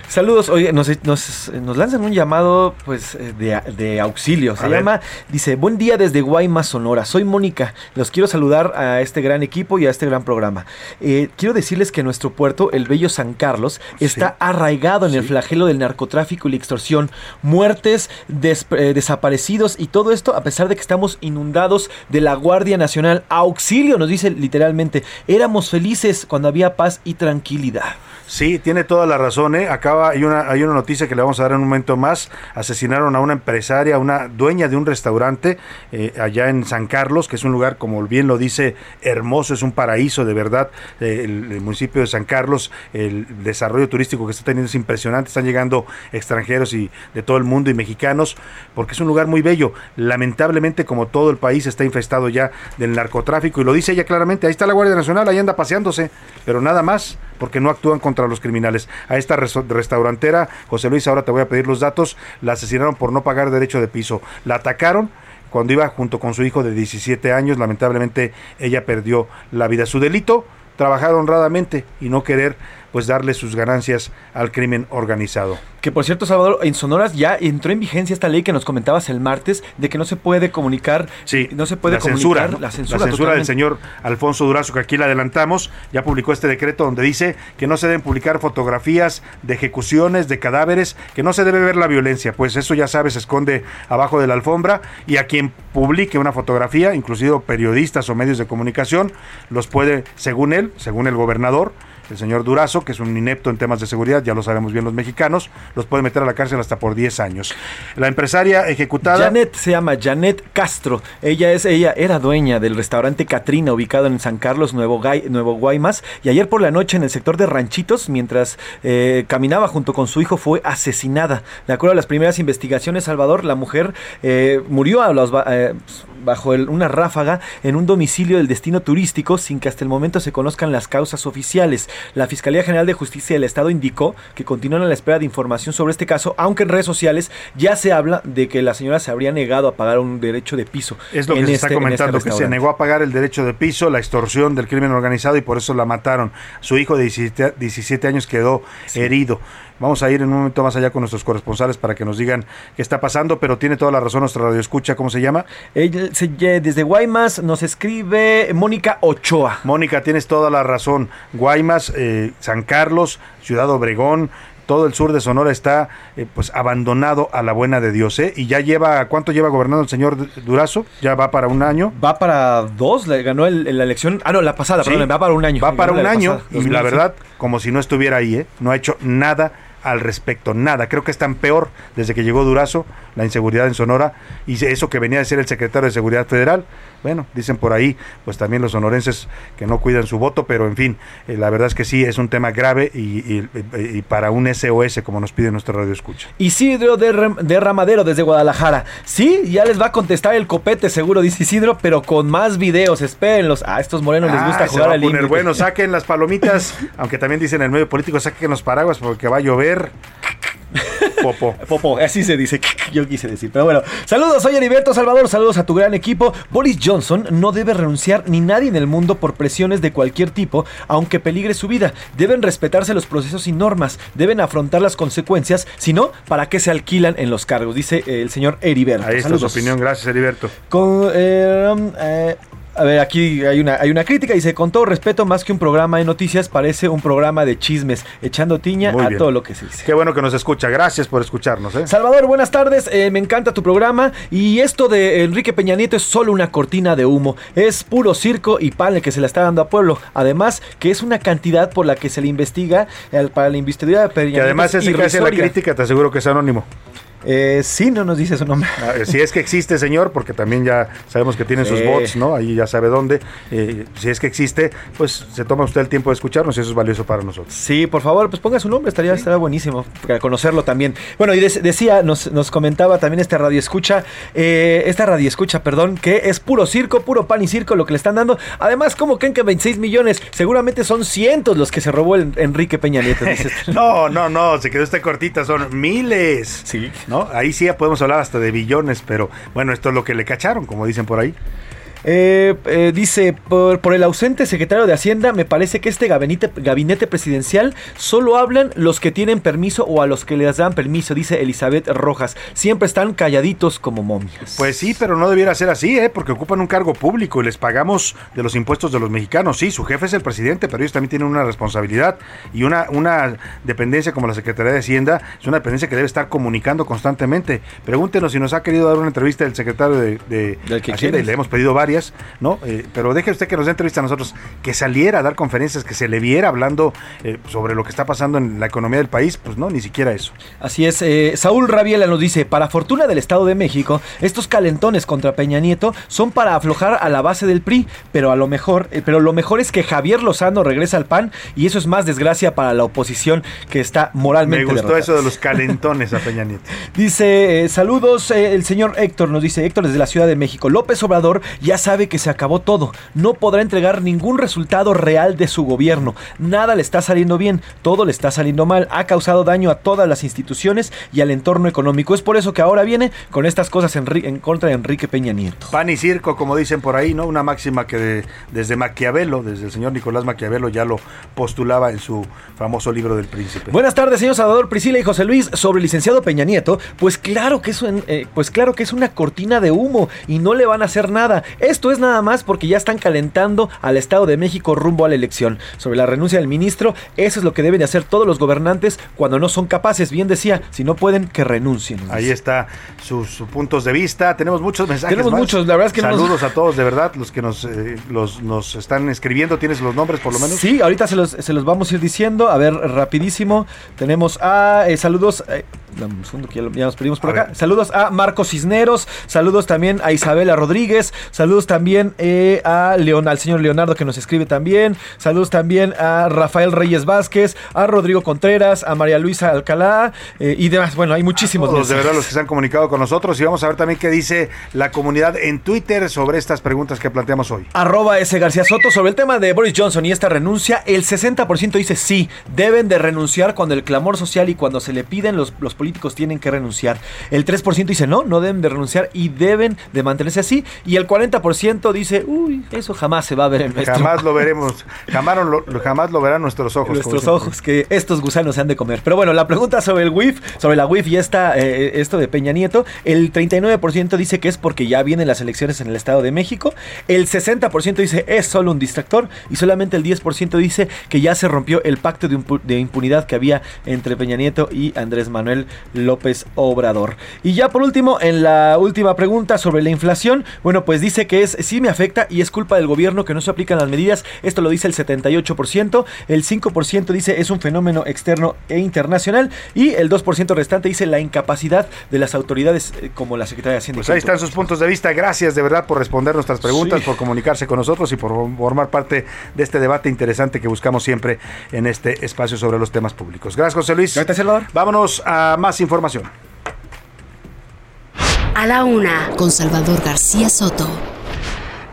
Saludos, oye, nos, nos, nos lanzan un llamado pues eh, de, auxilio. Se llama, dice, buen día desde Guaymas, Sonora. Soy Mónica. Los quiero saludar a este gran equipo y a este gran programa. Eh, quiero decirles que nuestro puerto, el Bello San Carlos, está arraigado en el flagelo del narcotráfico y la extorsión. Muertes, eh, desaparecidos y todo esto a pesar de que estamos inundados de la Guardia Nacional. Auxilio, nos dice literalmente. Éramos felices cuando había paz y tranquilidad.
Sí, tiene toda la razón. ¿eh? Acaba, hay una, hay una noticia que le vamos a dar en un momento más. Asesinaron a una empresaria, una dueña de un restaurante eh, allá en San Carlos, que es un lugar, como bien lo dice, hermoso, es un paraíso de verdad. Eh, el, el municipio de San Carlos, el desarrollo turístico que está teniendo es impresionante. Están llegando extranjeros y de todo el mundo y mexicanos, porque es un lugar muy bello. Lamentablemente, como todo el país está infestado ya del narcotráfico, y lo dice ella claramente, ahí está la Guardia Nacional, ahí anda paseándose, pero nada más, porque no actúan contra los criminales. A esta res- restaurantera, José Luis, ahora te voy a pedir los datos, la asesinaron por no pagar derecho de piso. La atacaron cuando iba junto con su hijo de 17 años, lamentablemente ella perdió la vida. Su delito, trabajar honradamente y no querer pues darle sus ganancias al crimen organizado.
Que por cierto, Salvador, en Sonoras ya entró en vigencia esta ley que nos comentabas el martes de que no se puede comunicar,
Sí,
no se puede
la censura, ¿no?
la censura,
del
totalmente.
señor Alfonso Durazo, que aquí la adelantamos, ya publicó este decreto donde dice que no se deben publicar fotografías de ejecuciones, de cadáveres, que no se debe ver la violencia, pues eso ya sabes, se esconde abajo de la alfombra y a quien publique una fotografía, inclusive periodistas o medios de comunicación, los puede, según él, según el gobernador, el señor Durazo, que es un inepto en temas de seguridad, ya lo sabemos bien los mexicanos, los puede meter a la cárcel hasta por 10 años. La empresaria ejecutada...
Janet se llama Janet Castro. Ella es ella era dueña del restaurante Catrina ubicado en San Carlos, Nuevo, Gai- Nuevo Guaymas. Y ayer por la noche en el sector de Ranchitos, mientras eh, caminaba junto con su hijo, fue asesinada. De acuerdo a las primeras investigaciones, Salvador, la mujer eh, murió a los, eh, bajo el- una ráfaga en un domicilio del destino turístico sin que hasta el momento se conozcan las causas oficiales. La Fiscalía General de Justicia del Estado indicó que continúan a la espera de información sobre este caso, aunque en redes sociales ya se habla de que la señora se habría negado a pagar un derecho de piso.
Es lo que se
este-
está
en este
comentando, que se negó a pagar el derecho de piso, la extorsión del crimen organizado y por eso la mataron. Su hijo de 17, 17 años quedó herido. Vamos a ir en un momento más allá con nuestros corresponsales para que nos digan qué está pasando, pero tiene toda la razón nuestra radio escucha, ¿cómo se llama?
Ye- desde Guaymas nos escribe Mónica Ochoa.
Mónica, tienes toda la razón. Guaymas, eh, San Carlos, Ciudad Obregón, todo el sur de Sonora está eh, pues abandonado a la buena de Dios, ¿eh? Y ya lleva, ¿cuánto lleva gobernando el señor Durazo? Ya va para un año.
Va para dos, le ganó el- la elección. Ah, no, la pasada,
Sí.
perdón, va para un año.
Va para un año
pasada,
y
2000,
la verdad, como si no estuviera ahí, ¿eh? No ha hecho nada al respecto, nada. Creo que es tan peor desde que llegó Durazo, la inseguridad en Sonora, y eso que venía de ser el secretario de Seguridad Federal. Bueno, dicen por ahí, pues también los sonorenses que no cuidan su voto, pero en fin, eh, la verdad es que sí, es un tema grave y, y- y para un SOS, como nos pide nuestro radio escucha.
Isidro de, Ram- de Ramadero desde Guadalajara. Sí, ya les va a contestar el copete, seguro, dice Isidro, pero con más videos. Espérenlos. A estos morenos les gusta
Ah,
jugar al límite.
bueno, saquen las palomitas, aunque también dicen en el medio político, saquen los paraguas porque va a llover. Popo.
Popo, así se dice, yo quise decir. Pero bueno, saludos, soy Heriberto Salvador, saludos a tu gran equipo. Boris Johnson no debe renunciar ni nadie en el mundo por presiones de cualquier tipo, aunque peligre su vida. Deben respetarse los procesos y normas, deben afrontar las consecuencias, si no, ¿para qué se alquilan en los cargos? Dice el señor Heriberto.
Ahí está
Saludos.
su opinión, gracias Heriberto.
Con, eh, um, eh, a ver, aquí hay una, hay una crítica. Dice, con todo respeto, más que un programa de noticias, parece un programa de chismes, echando tiña
Muy
a
bien.
todo lo que se dice.
Qué bueno que nos escucha, gracias por escucharnos. ¿eh?
Salvador, buenas tardes. eh, me encanta tu programa. Y esto de Enrique Peña Nieto es solo una cortina de humo. Es puro circo y pan el que se la está dando a pueblo. Además, que es una cantidad por la que se le investiga eh, para la investigación de Peña
Que además
Nieto es
ese que hace la crítica, te aseguro que es anónimo.
Eh, sí, no nos dice su nombre.
Ah, Si es que existe, señor, porque también ya sabemos que tienen sus bots, ¿no? Ahí ya sabe dónde. Eh, si es que existe, pues se toma usted el tiempo de escucharnos y eso es valioso para nosotros.
Sí, por favor, pues ponga su nombre, estaría, estaría buenísimo para conocerlo también. Bueno, y decía, nos, nos comentaba también este radio escucha, eh, esta radio escucha, perdón, que es puro circo, puro pan y circo lo que le están dando. Además, ¿cómo creen que 26 millones? Seguramente son cientos los que se robó el Enrique Peña Nieto. dice.
No, no, no, se quedó esta cortita, son miles.
Sí.
¿No? Ahí sí ya podemos hablar hasta de billones, pero bueno, esto es lo que le cacharon, como dicen por ahí.
Eh, eh, dice, por, por el ausente secretario de Hacienda, me parece que este gabinete, gabinete presidencial solo hablan los que tienen permiso o a los que les dan permiso, dice Elizabeth Rojas. Siempre están calladitos como momias.
Pues sí, pero no debiera ser así, ¿eh? Porque ocupan un cargo público y les pagamos de los impuestos de los mexicanos. Sí, su jefe es el presidente, pero ellos también tienen una responsabilidad y una, una dependencia como la Secretaría de Hacienda es una dependencia que debe estar comunicando constantemente. Pregúntenos si nos ha querido dar una entrevista el secretario de, de
Del que
Hacienda y le hemos pedido varias ¿no? Eh, pero deje usted que nos dé entrevista a nosotros, que saliera a dar conferencias, que se le viera hablando eh, sobre lo que está pasando en la economía del país, pues no, ni siquiera eso.
Así es, Saúl Rabiela nos dice, para fortuna del Estado de México, estos calentones contra Peña Nieto son para aflojar a la base del PRI, pero a lo mejor, pero lo mejor es que Javier Lozano regresa al PAN y eso es más desgracia para la oposición que está moralmente
Me gustó eso de los calentones a Peña Nieto.
Dice, eh, saludos, eh, el señor Héctor nos dice, Héctor desde la Ciudad de México, López Obrador ya sabe que se acabó todo, no podrá entregar ningún resultado real de su gobierno, nada le está saliendo bien, todo le está saliendo mal, ha causado daño a todas las instituciones y al entorno económico, es por eso que ahora viene con estas cosas en, en contra de Enrique Peña Nieto.
Pan y circo, como dicen por ahí, ¿no? Una máxima que desde Maquiavelo, desde el señor Nicolás Maquiavelo ya lo postulaba en su famoso libro del príncipe.
Buenas tardes, señor Salvador Priscila y José Luis. Sobre el licenciado Peña Nieto, pues claro que es eh, pues claro que es una cortina de humo y no le van a hacer nada. Esto es nada más porque ya están calentando al Estado de México rumbo a la elección. Sobre la renuncia del ministro, eso es lo que deben de hacer todos los gobernantes cuando no son capaces. Bien decía, si no pueden, que renuncien.
Ahí está sus, puntos de vista. Tenemos muchos mensajes.
Tenemos muchos, la verdad es que
Saludos a todos, de verdad, los que nos, eh, los, nos están escribiendo. ¿Tienes los nombres por lo menos?
Sí, ahorita se los, se los vamos a ir diciendo. A ver, rapidísimo. Tenemos a eh, saludos. Eh, un segundo que ya, nos pedimos por acá. Saludos a Marcos Cisneros. Saludos también a Isabela Rodríguez. Saludos también eh, a Leon, al señor Leonardo que nos escribe también. Saludos también a Rafael Reyes Vázquez, a Rodrigo Contreras, a María Luisa Alcalá y demás. Bueno, hay muchísimos.
Los de verdad los que se han comunicado con nosotros y vamos a ver también qué dice la comunidad en Twitter sobre estas preguntas que planteamos hoy.
Arroba S. García Soto sobre el tema de Boris Johnson y esta renuncia. El 60% dice sí, deben de renunciar cuando el clamor social y cuando se le piden los, los políticos tienen que renunciar. El 3% dice no, no deben de renunciar y deben de mantenerse así. Y el 40% dice, uy, eso jamás se va a ver en nuestro
Jamás lo veremos, jamás lo, jamás lo verán nuestros ojos.
Nuestros ojos, que estos gusanos se han de comer. Pero bueno, la pregunta sobre el WIF, sobre la WIF y esta, eh, esto de Peña Nieto, el 39% dice que es porque ya vienen las elecciones en el Estado de México. El 60% dice es solo un distractor y solamente el 10% dice que ya se rompió el pacto de, impunidad que había entre Peña Nieto y Andrés Manuel López Obrador. Y ya por último, en la última pregunta sobre la inflación, bueno, pues dice que es sí me afecta y es culpa del gobierno que no se aplican las medidas. Esto lo dice el 78%, el 5% dice es un fenómeno externo e internacional y el 2% restante dice la incapacidad de las autoridades eh, como la Secretaría de Hacienda.
Pues ahí están sus puntos de vista. Gracias de verdad por responder nuestras preguntas, por comunicarse con nosotros y por formar parte de este debate interesante que buscamos siempre en este espacio sobre los temas públicos. Gracias, José Luis.
Gracias, Salvador.
Vámonos a más información.
A la una, con Salvador García Soto.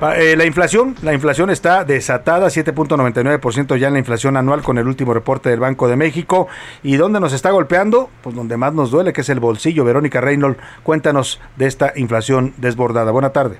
Eh, la inflación, la inflación está desatada, 7.99% ya en la inflación anual con el último reporte del Banco de México. ¿Y dónde nos está golpeando? Pues donde más nos duele, que es el bolsillo. Verónica Reynolds, cuéntanos de esta inflación desbordada. Buena tarde.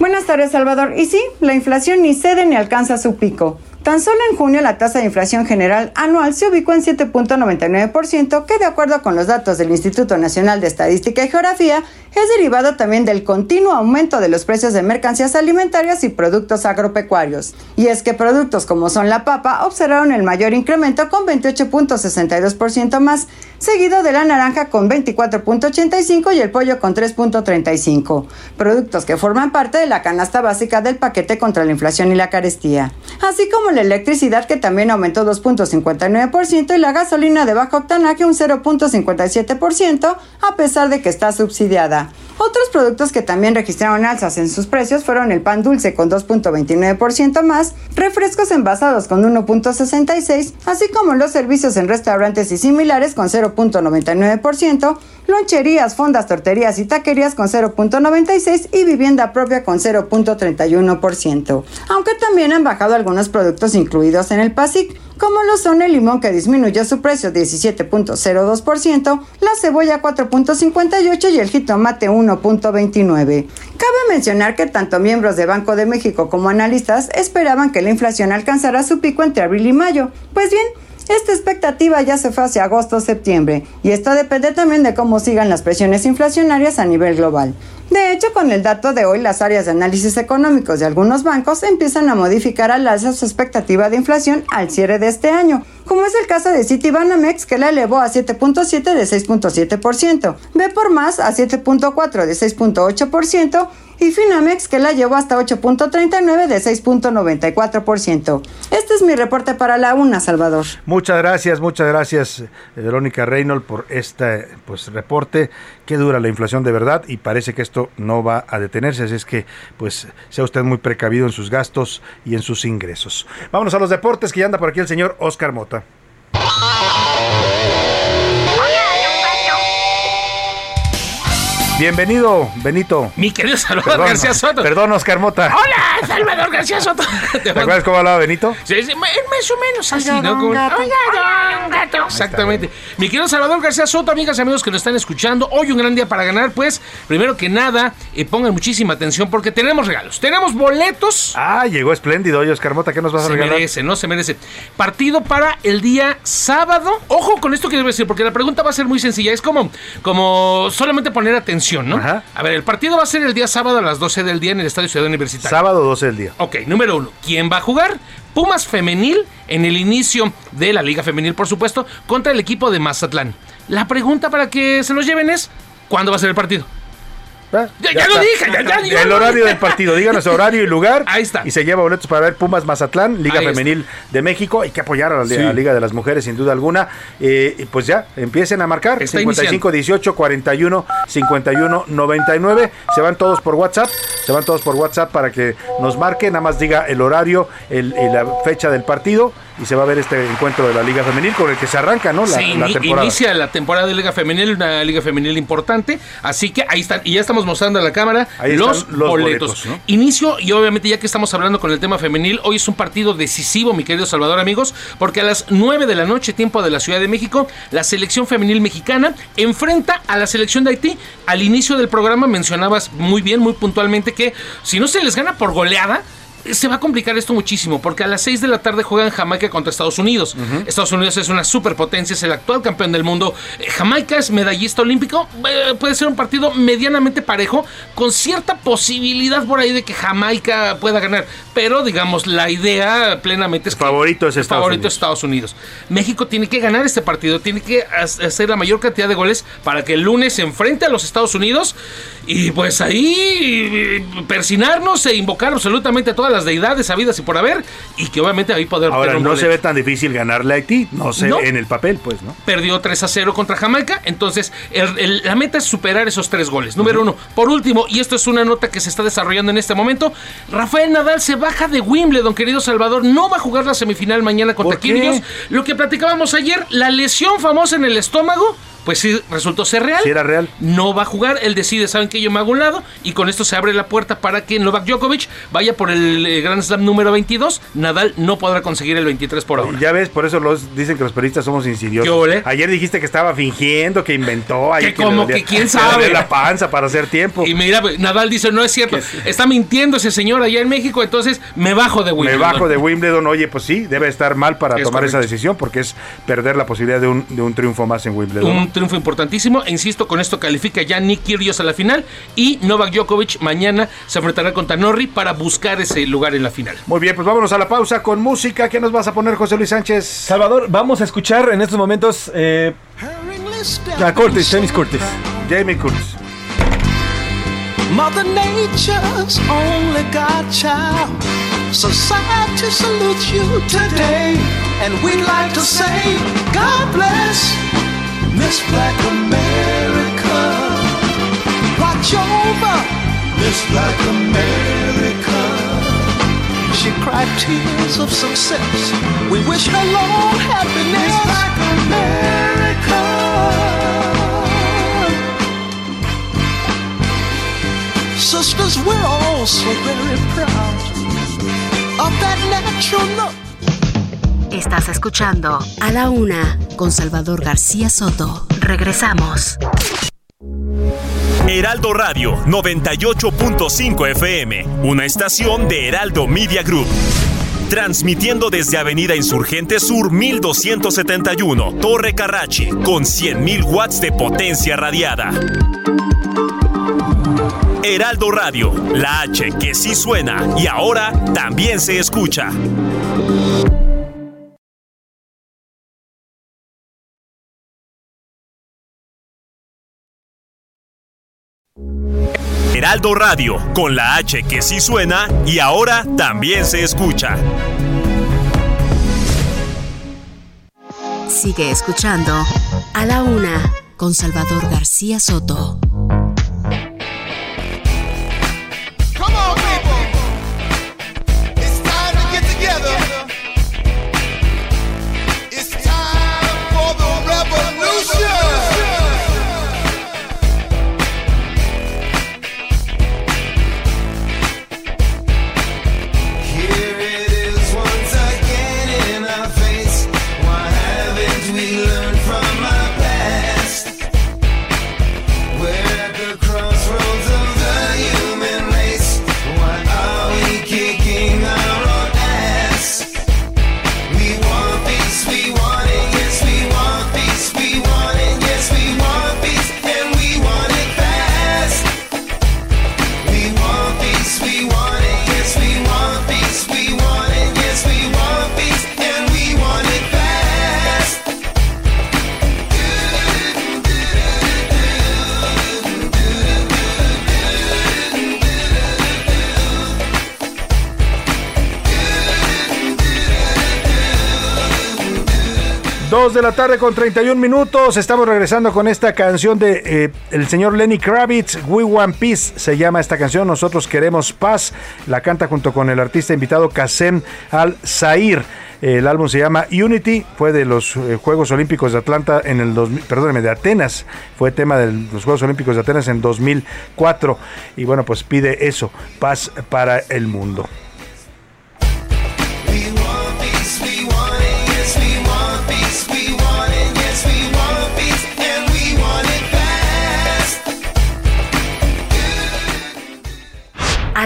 Buenas tardes, Salvador. Y sí, la inflación ni cede ni alcanza su pico. Tan solo en junio la tasa de inflación general anual se ubicó en 7.99%, que de acuerdo con los datos del Instituto Nacional de Estadística y Geografía, es derivado también del continuo aumento de los precios de mercancías alimentarias y productos agropecuarios. Y es que productos como son la papa observaron el mayor incremento con 28.62% más, seguido de la naranja con 24.85 y el pollo con 3.35, productos que forman parte de la canasta básica del paquete contra la inflación y la carestía, así como la electricidad que también aumentó 2.59% y la gasolina de bajo octanaje un 0.57% a pesar de que está subsidiada. Otros productos que también registraron alzas en sus precios fueron el pan dulce con 2.29% más, refrescos envasados con 1.66%, así como los servicios en restaurantes y similares con 0.99%, loncherías, fondas, torterías y taquerías con 0.96% y vivienda propia con 0.31%. Aunque también han bajado algunos productos incluidos en el PASIC, como lo son el limón que disminuyó su precio 17.02%, la cebolla 4.58% y el jitomate 1.29%. Cabe mencionar que tanto miembros de Banco de México como analistas esperaban que la inflación alcanzara su pico entre abril y mayo. Pues bien, esta expectativa ya se fue hacia agosto-septiembre y esto depende también de cómo sigan las presiones inflacionarias a nivel global. De hecho, con el dato de hoy, las áreas de análisis económicos de algunos bancos empiezan a modificar al alza su expectativa de inflación al cierre de este año, como es el caso de Citibanamex que la elevó a 7.7 de 6.7%, B por más a 7.4 de 6.8% y Finamex que la llevó hasta 8.39 de 6.94%. Este es mi reporte para la UNA, Salvador.
Muchas gracias, muchas gracias, eh, Verónica Reynolds, por este pues, reporte. que dura la inflación de verdad y parece que esto no va a detenerse, así es que pues sea usted muy precavido en sus gastos y en sus ingresos. Vámonos a los deportes, que ya anda por aquí el señor Oscar Mota. Bienvenido, Benito.
Mi querido Salvador García Soto.
Perdón, Oscar Mota.
Hola, Salvador García Soto.
¿Te acuerdas cómo hablaba Benito?
Sí, sí, más o menos así, ¿no? Como, Oiga, don gato. Exactamente. Mi querido Salvador García Soto, amigas y amigos que nos están escuchando, hoy un gran día para ganar, pues, primero que nada, eh, pongan muchísima atención porque tenemos regalos. Tenemos boletos.
Ah, llegó espléndido. Oye, Oscar Mota, ¿qué nos vas a
Se
regalar?
merece, no se merece. Partido para el día sábado. Ojo con esto que debo decir, porque la pregunta va a ser muy sencilla. Es como, como solamente poner atención, ¿no? A ver, el partido va a ser el día sábado a las 12 del día en el Estadio Ciudad Universitaria.
Sábado 12 del día.
Ok, número uno. ¿Quién va a jugar? Pumas Femenil en el inicio de la Liga Femenil, por supuesto, contra el equipo de Mazatlán. La pregunta para que se los lleven es: ¿cuándo va a ser el partido? Ya, ya lo dije, ya, ya, ya
El horario del partido, díganos horario y lugar.
Ahí está.
Y se lleva boletos para ver Pumas Mazatlán, Liga
Ahí está.
Femenil de México. Hay que apoyar a la,
Sí.
a la Liga de las Mujeres, sin duda alguna. Eh, y pues ya, empiecen a marcar.
Está
55 18 41 51 99. Se van todos por WhatsApp. Se van todos por WhatsApp para que nos marquen. Nada más diga el horario el- y la fecha del partido. Y se va a ver este encuentro de la Liga Femenil con el que se arranca, ¿no? La,
Sí,
la temporada.
inicia la temporada de Liga Femenil, una Liga Femenil importante. Así que ahí están. Y ya estamos mostrando a la cámara los,
los
boletos.
boletos, ¿no?
Inicio, y obviamente ya que estamos hablando con el tema femenil, hoy es un partido decisivo, mi querido Salvador, amigos, porque a las 9 de la noche, tiempo de la Ciudad de México, la selección femenil mexicana enfrenta a la selección de Haití. Al inicio del programa mencionabas muy bien, muy puntualmente, que si no se les gana por goleada, se va a complicar esto muchísimo, porque a las 6 de la tarde juegan Jamaica contra Estados Unidos. Estados Unidos es una superpotencia, es el actual campeón del mundo. Eh, Jamaica es medallista olímpico. Eh, puede ser un partido medianamente parejo, con cierta posibilidad por ahí de que Jamaica pueda ganar. Pero, digamos, la idea plenamente es que
favorito es Estados
favorito
Unidos.
es Estados Unidos. México tiene que ganar este partido, tiene que ha- hacer la mayor cantidad de goles para que el lunes se enfrente a los Estados Unidos y pues ahí persinarnos e invocar absolutamente a todas las deidades habidas y por haber y que obviamente ahí poder
Ahora, no se ve tan difícil ganarle a Haití. No ve en el papel, pues, ¿no?
Perdió 3 a 0 contra Jamaica. Entonces, el- el- la meta es superar esos tres goles. Número uno. Por último, y esto es una nota que se está desarrollando en este momento: Rafael Nadal se baja de Wimbledon, querido Salvador. No va a jugar la semifinal mañana contra. Kyrgios. Lo que platicábamos ayer, la lesión famosa en el estómago. Pues sí, resultó ser real.
Sí era real.
No va a jugar. Él decide, ¿saben que Yo me hago un lado. Y con esto se abre la puerta para que Novak Djokovic vaya por el eh, Grand Slam número 22. Nadal no podrá conseguir el 23 por ahora.
Ya ves, por eso los dicen que los periodistas somos insidiosos.
¿Qué ole?
Ayer dijiste que estaba fingiendo, que inventó. ahí
Que
le
como que quién sabe.
la panza para hacer tiempo.
Y mira, pues, Nadal dice, no es cierto. Está mintiendo ese señor allá en México, entonces me bajo de
Me
Wimbledon.
bajo de Wimbledon. Oye, pues sí, debe estar mal para
Es
tomar esa decisión porque es perder la posibilidad de un, de un triunfo más en Wimbledon.
Un triunfo importantísimo. E insisto, con esto califica ya Nick Kyrgios a la final. Y Novak Djokovic mañana se enfrentará contra Norri para buscar ese lugar en la final.
Muy bien, pues vámonos a la pausa con música. ¿Qué nos vas a poner, José Luis Sánchez?
Salvador, vamos a escuchar en estos momentos eh, a Curtis, James Curtis.
Jamie Curtis.
Mother Nature's only godchild. Society salutes you today. And we'd like to say, God bless Miss Black America. Watch over Miss Black America. She cried tears of success. We wish her long happiness. Miss Black America. Sisters, we're all so very proud of that natural look.
Estás escuchando A la Una con Salvador García Soto. Regresamos.
Heraldo Radio 98.5 FM, una estación de Heraldo Media Group. Transmitiendo desde Avenida Insurgente Sur 1271, Torre Carrachi, con 100.000 watts de potencia radiada. Heraldo Radio, la H que sí suena y ahora también se escucha. Heraldo Radio, con la H que sí suena y ahora también se escucha.
Sigue escuchando a la una con Salvador García Soto.
De la tarde con 31 minutos. Estamos regresando con esta canción de eh, el señor Lenny Kravitz. We Want Peace se llama esta canción. Nosotros queremos paz. La canta junto con el artista invitado Kasem Al Zair. El álbum se llama Unity, fue de los eh, Juegos Olímpicos de Atlanta en el 2000, perdóneme, de Atenas, fue tema de los Juegos Olímpicos de Atenas en 2004 y bueno, pues pide eso, paz para el mundo.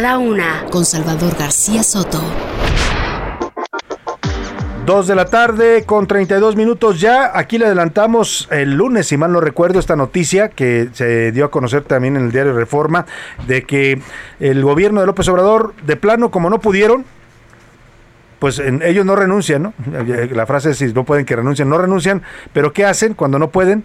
Fast.
A la una con Salvador García Soto.
2 de la tarde con 32 minutos ya. Aquí le adelantamos el lunes, si mal no recuerdo, esta noticia que se dio a conocer también en el diario Reforma, de que el gobierno de López Obrador, de plano, como no pudieron, pues en- ellos no renuncian, ¿no? La frase es si no pueden que renuncien, no renuncian, pero ¿qué hacen cuando no pueden?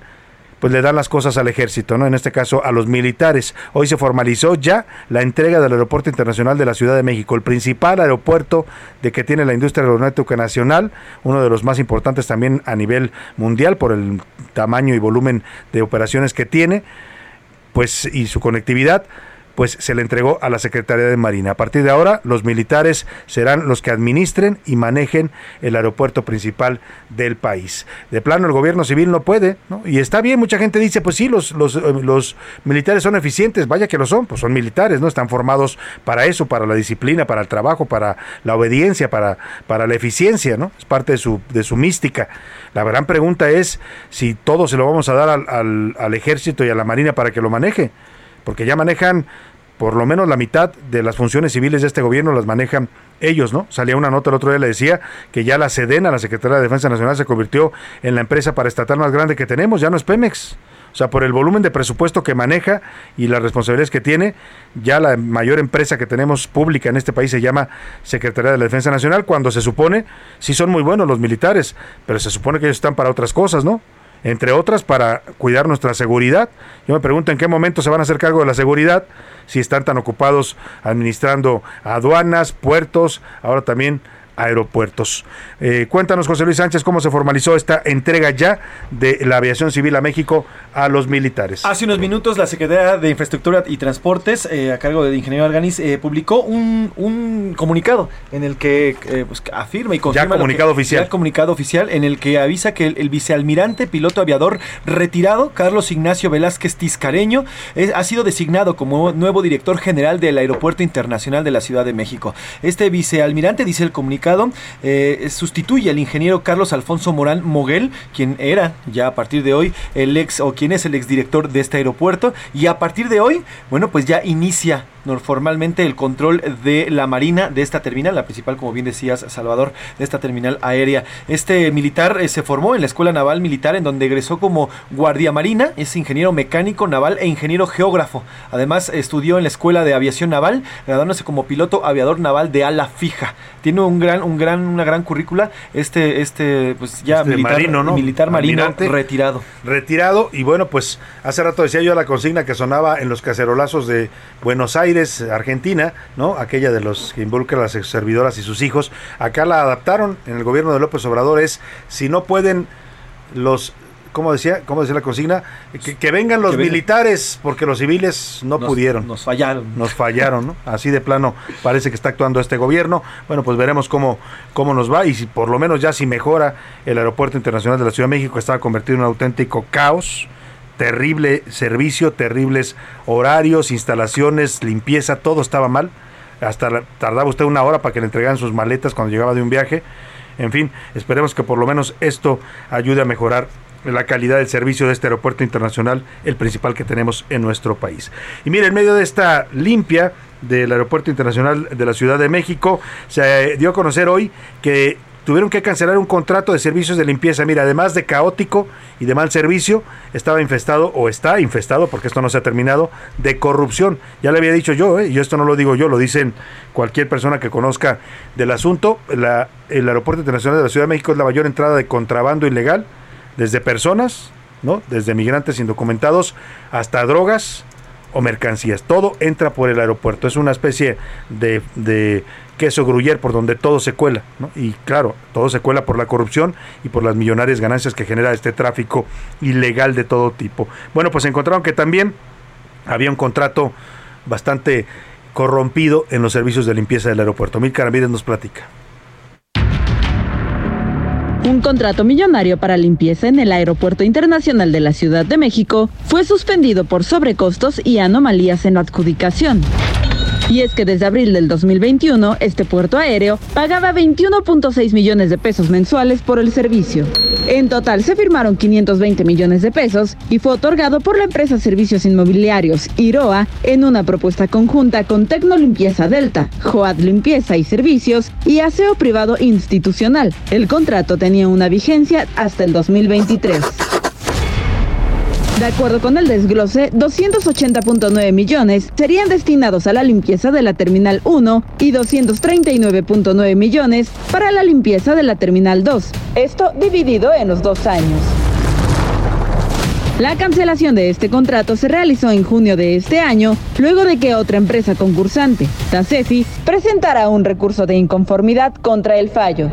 Pues le dan las cosas al ejército, ¿no? En este caso a los militares. Hoy se formalizó ya la entrega del Aeropuerto Internacional de la Ciudad de México, el principal aeropuerto de que tiene la industria aeronáutica nacional, uno de los más importantes también a nivel mundial por el tamaño y volumen de operaciones que tiene, pues y su conectividad pues se le entregó a la Secretaría de Marina. A partir de ahora, los militares serán los que administren y manejen el aeropuerto principal del país. De plano, el gobierno civil no puede, ¿no? Y está bien, mucha gente dice, pues sí, los, eh, los militares son eficientes, vaya que lo son, pues son militares, ¿no? Están formados para eso, para la disciplina, para el trabajo, para la obediencia, para, para la eficiencia, ¿no? Es parte de su, de su mística. La gran pregunta es si todo se lo vamos a dar al, al- al ejército y a la marina para que lo maneje porque ya manejan por lo menos la mitad de las funciones civiles de este gobierno las manejan ellos, ¿no? Salía una nota el otro día, le decía que ya la Sedena, la Secretaría de Defensa Nacional, se convirtió en la empresa paraestatal más grande que tenemos, ya no es Pemex. O sea, por el volumen de presupuesto que maneja y las responsabilidades que tiene, ya la mayor empresa que tenemos pública en este país se llama Secretaría de la Defensa Nacional, cuando se supone, sí son muy buenos los militares, pero se supone que ellos están para otras cosas, ¿no? Entre otras para cuidar nuestra seguridad. Yo me pregunto en qué momento se van a hacer cargo de la seguridad, si están tan ocupados administrando aduanas, puertos, ahora también aeropuertos. Eh, cuéntanos, José Luis Sánchez, cómo se formalizó esta entrega ya de la aviación civil a México a los militares.
Hace unos minutos la Secretaría de Infraestructura y Transportes, eh, a cargo del ingeniero Arganis, eh, publicó un, un comunicado en el que pues, afirma y confirma... lo
comunicado
que-
oficial.
ya comunicado oficial en el que avisa que el, el vicealmirante piloto aviador retirado, Carlos Ignacio Velázquez Tiscareño, es- ha sido designado como nuevo director general del Aeropuerto Internacional de la Ciudad de México. Este vicealmirante, dice el comunicado, eh, sustituye al ingeniero Carlos Alfonso Morán Moguel, quien era ya a partir de hoy el ex o quien es el exdirector de este aeropuerto y a partir de hoy, bueno, pues ya inicia formalmente el control de la Marina de esta terminal, la principal, como bien decías, Salvador, de esta terminal aérea. Este militar eh, se formó en la Escuela Naval Militar, en donde egresó como guardia marina, es ingeniero mecánico naval e ingeniero geógrafo. Además, estudió en la Escuela de Aviación Naval, graduándose como piloto aviador naval de ala fija. Tiene un gran, un gran, una gran currícula. Este, este, pues ya
Este
militar
marino, ¿no?
militar marino retirado.
retirado y bueno pues hace rato decía yo la consigna que sonaba en los cacerolazos de Buenos Aires Argentina no aquella de los que involucra a las servidoras y sus hijos acá la adaptaron en el gobierno de López Obrador es si no pueden los ¿Cómo decía? ¿Cómo decía la consigna? Que, que vengan los
Que vengan.
militares, porque los civiles no
Nos-
pudieron.
Nos fallaron.
Nos fallaron, ¿no? Así de plano parece que está actuando este gobierno. Bueno, pues veremos cómo, cómo nos va y si por lo menos ya si mejora el Aeropuerto Internacional de la Ciudad de México, estaba convertido en un auténtico caos. Terrible servicio, terribles horarios, instalaciones, limpieza, todo estaba mal. Hasta tardaba usted una hora para que le entregaran sus maletas cuando llegaba de un viaje. En fin, esperemos que por lo menos esto ayude a mejorar la calidad del servicio de este aeropuerto internacional, el principal que tenemos en nuestro país. Y mire, en medio de esta limpia del Aeropuerto Internacional de la Ciudad de México, se dio a conocer hoy que tuvieron que cancelar un contrato de servicios de limpieza. Mira, además de caótico y de mal servicio, estaba infestado o está infestado, porque esto no se ha terminado, de corrupción. Ya le había dicho yo, ¿eh? y esto no lo digo yo, lo dicen cualquier persona que conozca del asunto. El Aeropuerto Internacional de la Ciudad de México es la mayor entrada de contrabando ilegal, desde personas, ¿no? desde migrantes indocumentados hasta drogas o mercancías. Todo entra por el aeropuerto. Es una especie de, de queso gruyer por donde todo se cuela. ¿no? Y claro, todo se cuela por la corrupción y por las millonarias ganancias que genera este tráfico ilegal de todo tipo. Bueno, pues encontraron que también había un contrato bastante corrompido en los servicios de limpieza del aeropuerto. Mil Ramírez nos platica.
Un contrato millonario para limpieza en el Aeropuerto Internacional de la Ciudad de México fue suspendido por sobrecostos y anomalías en la adjudicación. Y es que desde abril del 2021, este puerto aéreo pagaba 21.6 millones de pesos mensuales por el servicio. En total se firmaron 520 millones de pesos y fue otorgado por la empresa Servicios Inmobiliarios IROA en una propuesta conjunta con Tecnolimpieza Delta, Joad Limpieza y Servicios y Aseo Privado Institucional. El contrato tenía una vigencia hasta el 2023. De acuerdo con el desglose, 280.9 millones serían destinados a la limpieza de la Terminal 1 y 239.9 millones para la limpieza de la Terminal 2. Esto dividido en los dos años. La cancelación de este contrato se realizó en junio de este año, luego de que otra empresa concursante, Tasefi, presentara un recurso de inconformidad contra el fallo.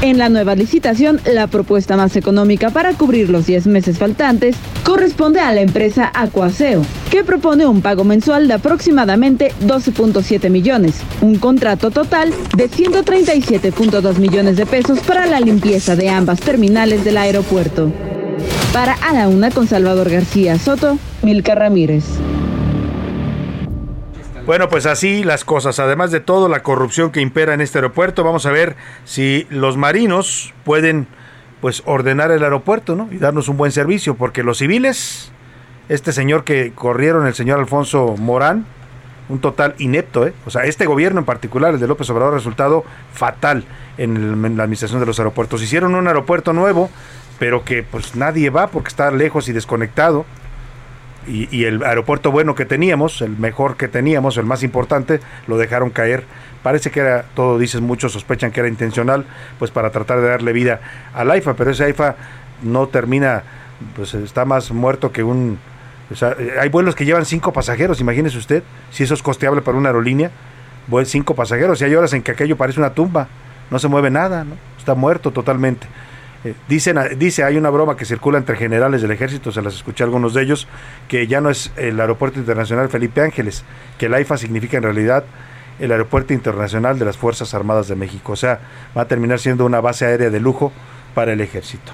En la nueva licitación, la propuesta más económica para cubrir los 10 meses faltantes corresponde a la empresa Aquaseo, que propone un pago mensual de aproximadamente 12.7 millones, un contrato total de 137.2 millones de pesos para la limpieza de ambas terminales del aeropuerto. Para A la Una con Salvador García Soto, Milka Ramírez.
Bueno, pues así las cosas. Además de todo, la corrupción que impera en este aeropuerto, vamos a ver si los marinos pueden pues ordenar el aeropuerto, ¿no? Y darnos un buen servicio, porque los civiles, este señor que corrieron, el señor Alfonso Morán, un total inepto, ¿eh? O sea, este gobierno en particular, el de López Obrador, ha resultado fatal en, el- en la administración de los aeropuertos. Hicieron un aeropuerto nuevo, pero que pues nadie va porque está lejos y desconectado y, y el aeropuerto bueno que teníamos, el mejor que teníamos, el más importante, lo dejaron caer. Parece que era, todo dicen muchos, sospechan que era intencional, pues para tratar de darle vida al AIFA, pero ese AIFA no termina, pues está más muerto que un... o sea, eh, hay vuelos que llevan cinco pasajeros, imagínese usted, si eso es costeable para una aerolínea, cinco pasajeros, y hay horas en que aquello parece una tumba, no se mueve nada, ¿no? está muerto totalmente. Dicen, dice, hay una broma que circula entre generales del ejército, se las escuché a algunos de ellos, que ya no es el aeropuerto internacional Felipe Ángeles, que el AIFA significa en realidad el aeropuerto internacional de las Fuerzas Armadas de México. O sea, va a terminar siendo una base aérea de lujo para el ejército.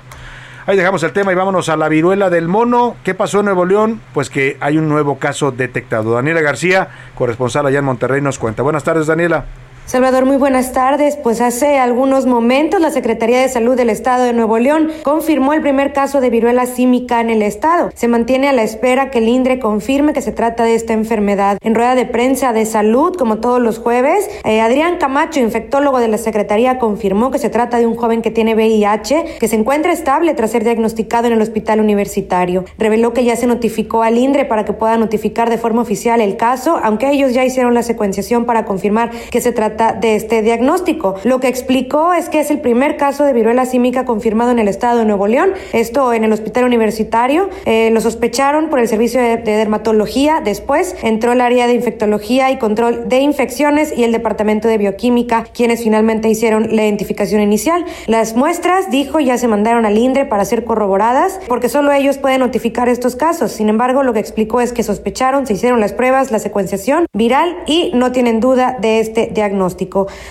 Ahí dejamos el tema y vámonos a la viruela del mono. ¿Qué pasó en Nuevo León? Pues que hay un nuevo caso detectado. Daniela García, corresponsal allá en Monterrey, nos cuenta. Buenas tardes, Daniela.
Salvador, muy buenas tardes. Pues hace algunos momentos la Secretaría de Salud del Estado de Nuevo León confirmó el primer caso de viruela símica en el estado. Se mantiene a la espera que el INDRE confirme que se trata de esta enfermedad. En rueda de prensa de salud, como todos los jueves, eh, Adrián Camacho, infectólogo de la Secretaría, confirmó que se trata de un joven que tiene VIH, que se encuentra estable tras ser diagnosticado en el hospital universitario. Reveló que ya se notificó al INDRE para que pueda notificar de forma oficial el caso, aunque ellos ya hicieron la secuenciación para confirmar que se trata de este diagnóstico. Lo que explicó es que es el primer caso de viruela símica confirmado en el estado de Nuevo León, esto en el hospital universitario. Eh, lo sospecharon por el servicio de, de dermatología, después entró el área de infectología y control de infecciones y el departamento de bioquímica, quienes finalmente hicieron la identificación inicial. Las muestras, dijo, ya se mandaron al INDRE para ser corroboradas, porque solo ellos pueden notificar estos casos. Sin embargo, lo que explicó es que sospecharon, se hicieron las pruebas, la secuenciación viral y no tienen duda de este diagnóstico.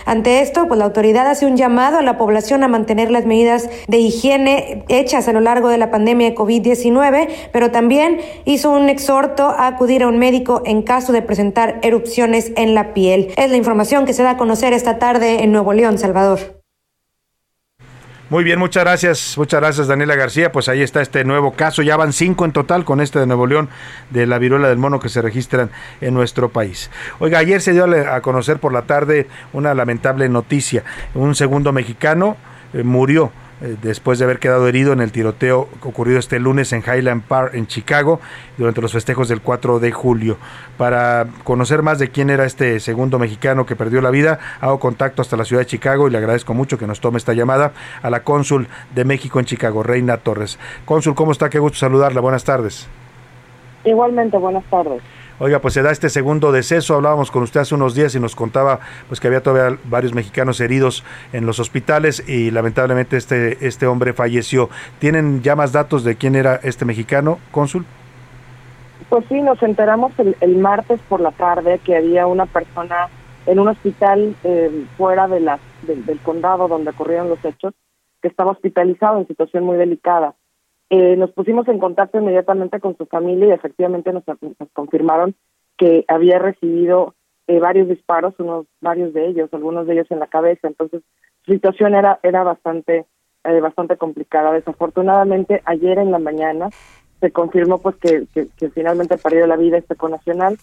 Ante esto, pues la autoridad hace un llamado a la población a mantener las medidas de higiene hechas a lo largo de la pandemia de COVID-19, pero también hizo un exhorto a acudir a un médico en caso de presentar erupciones en la piel. Es la información que se da a conocer esta tarde en Nuevo León, Salvador.
Muy bien, muchas gracias, muchas gracias Daniela García. Pues ahí está este nuevo caso, ya van cinco en total con este de Nuevo León de la viruela del mono que se registran en nuestro país. Oiga, ayer se dio a conocer por la tarde una lamentable noticia. Un segundo mexicano eh, murió después de haber quedado herido en el tiroteo ocurrido este lunes en Highland Park en Chicago durante los festejos del 4 de julio. Para conocer más de quién era este segundo mexicano que perdió la vida, hago contacto hasta la ciudad de Chicago y le agradezco mucho que nos tome esta llamada a la cónsul de México en Chicago, Reina Torres. Cónsul, ¿cómo está? Qué gusto saludarla. Buenas tardes.
Igualmente, buenas tardes.
Oiga, pues se da este segundo deceso. Hablábamos con usted hace unos días y nos contaba pues que había todavía varios mexicanos heridos en los hospitales y lamentablemente este este hombre falleció. ¿Tienen ya más datos de quién era este mexicano, cónsul?
Pues sí, nos enteramos el, el martes por la tarde que había una persona en un hospital eh, fuera de la, del- del condado donde ocurrieron los hechos, que estaba hospitalizado en situación muy delicada. Eh, nos pusimos en contacto inmediatamente con su familia y efectivamente nos, nos confirmaron que había recibido eh, varios disparos, unos varios de ellos, algunos de ellos en la cabeza. Entonces, su situación era era bastante eh, bastante complicada. Desafortunadamente, ayer en la mañana se confirmó pues que, que, que finalmente perdió la vida este conacional.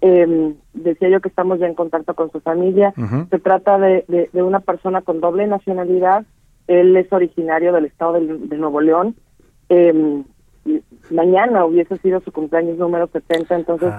Eh, decía yo que estamos ya en contacto con su familia. Se trata de, de, de una persona con doble nacionalidad. Él es originario del estado de, de Nuevo León. Eh, mañana hubiese sido su cumpleaños número 70, entonces,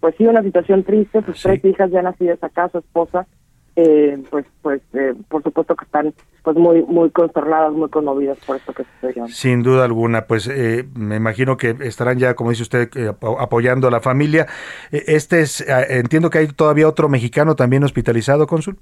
pues sí, una situación triste. Sus tres hijas ya nacidas acá, su esposa, eh, pues, pues, eh, por supuesto que están, pues, muy, muy consternadas, muy conmovidas por esto que sucedió.
Sin duda alguna, pues eh, me imagino que estarán ya, como dice usted, eh, apo- apoyando a la familia. Eh, Este es, eh, entiendo que hay todavía otro mexicano también hospitalizado, cónsul.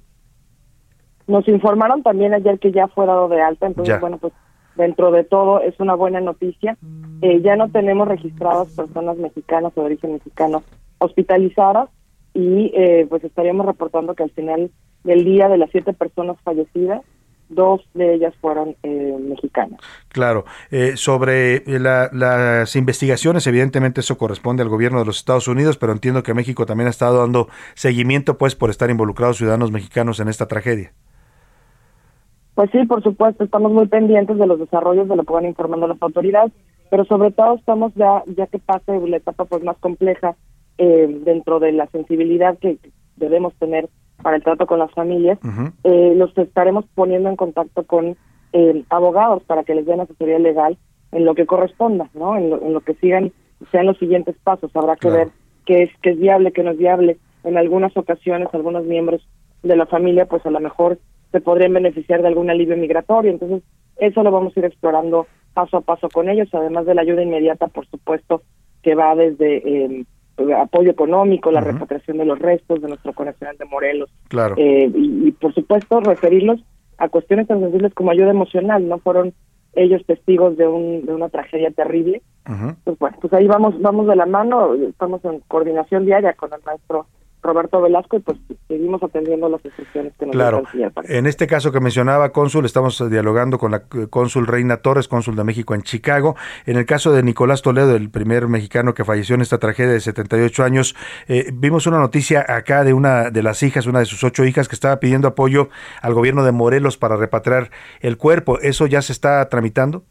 Nos informaron también ayer que ya fue dado de alta, entonces,
Ya.
bueno, pues dentro de todo es una buena noticia. Eh, ya no tenemos registradas personas mexicanas o de origen mexicano hospitalizadas y eh, pues estaríamos reportando que al final del día de las siete personas fallecidas, dos de ellas fueron eh, mexicanas.
Claro, eh, sobre eh, la- las investigaciones, evidentemente eso corresponde al gobierno de los Estados Unidos, pero entiendo que México también ha estado dando seguimiento, pues, por estar involucrados ciudadanos mexicanos en esta tragedia.
Pues sí, por supuesto, estamos muy pendientes de los desarrollos de lo que van informando las autoridades, pero sobre todo estamos ya, ya que pase la etapa pues más compleja eh, dentro de la sensibilidad que debemos tener para el trato con las familias, eh, los estaremos poniendo en contacto con eh, abogados para que les den asesoría legal en lo que corresponda, ¿no? En lo, en lo que sigan, sean los siguientes pasos. Habrá que ver qué es, qué es viable, qué no es viable. En algunas ocasiones, algunos miembros de la familia, pues a lo mejor se podrían beneficiar de algún alivio migratorio. Entonces, eso lo vamos a ir explorando paso a paso con ellos, además de la ayuda inmediata, por supuesto, que va desde eh, apoyo económico, la repatriación de los restos de nuestro conacional de Morelos,
Claro.
eh, y, y, por supuesto referirlos a cuestiones tan sensibles como ayuda emocional. No fueron ellos testigos de, un, de una tragedia terrible. Pues bueno, pues ahí vamos, vamos de la mano, estamos en coordinación diaria con el maestro Roberto Velasco y pues seguimos atendiendo las instrucciones que nos
Claro. En este caso que mencionaba, cónsul, estamos dialogando con la eh, cónsul Reina Torres, cónsul de México en Chicago. En el caso de Nicolás Toledo, el primer mexicano que falleció en esta tragedia de 78 años, eh, vimos una noticia acá de una de las hijas, una de sus ocho hijas, que estaba pidiendo apoyo al gobierno de Morelos para repatriar el cuerpo. ¿Eso ya se está tramitando?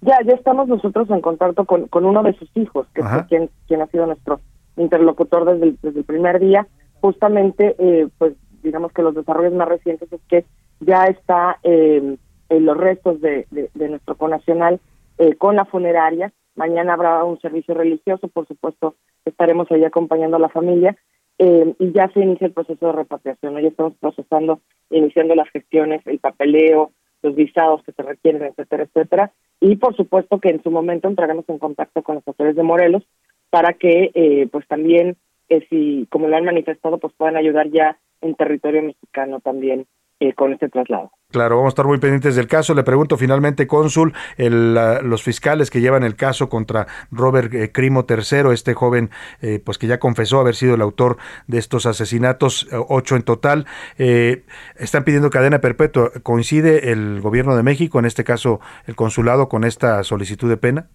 Ya, ya estamos nosotros en contacto con, con uno de sus hijos, que
Ajá.
es quien, quien ha sido nuestro interlocutor desde el, desde el primer día. Justamente, eh, pues digamos que los desarrollos más recientes es que ya está eh, en los restos de, de, nuestro conacional eh, con la funeraria. Mañana habrá un servicio religioso, por supuesto, estaremos ahí acompañando a la familia. eh, y ya se inicia el proceso de repatriación. ¿no? Ya estamos procesando, iniciando las gestiones, el papeleo, los visados que se requieren, etcétera, etcétera. Y por supuesto que en su momento entraremos en contacto con los autores de Morelos para que, eh, pues también, eh, si como lo han manifestado, pues puedan ayudar ya en territorio mexicano también eh, con este traslado.
Claro, vamos a estar muy pendientes del caso. Le pregunto finalmente, cónsul, el, la- los fiscales que llevan el caso contra Robert eh, Crimo III, este joven, eh, pues que ya confesó haber sido el autor de estos asesinatos, eh, ocho en total, están pidiendo cadena perpetua. ¿Coincide el gobierno de México, en este caso el consulado, con esta solicitud de pena?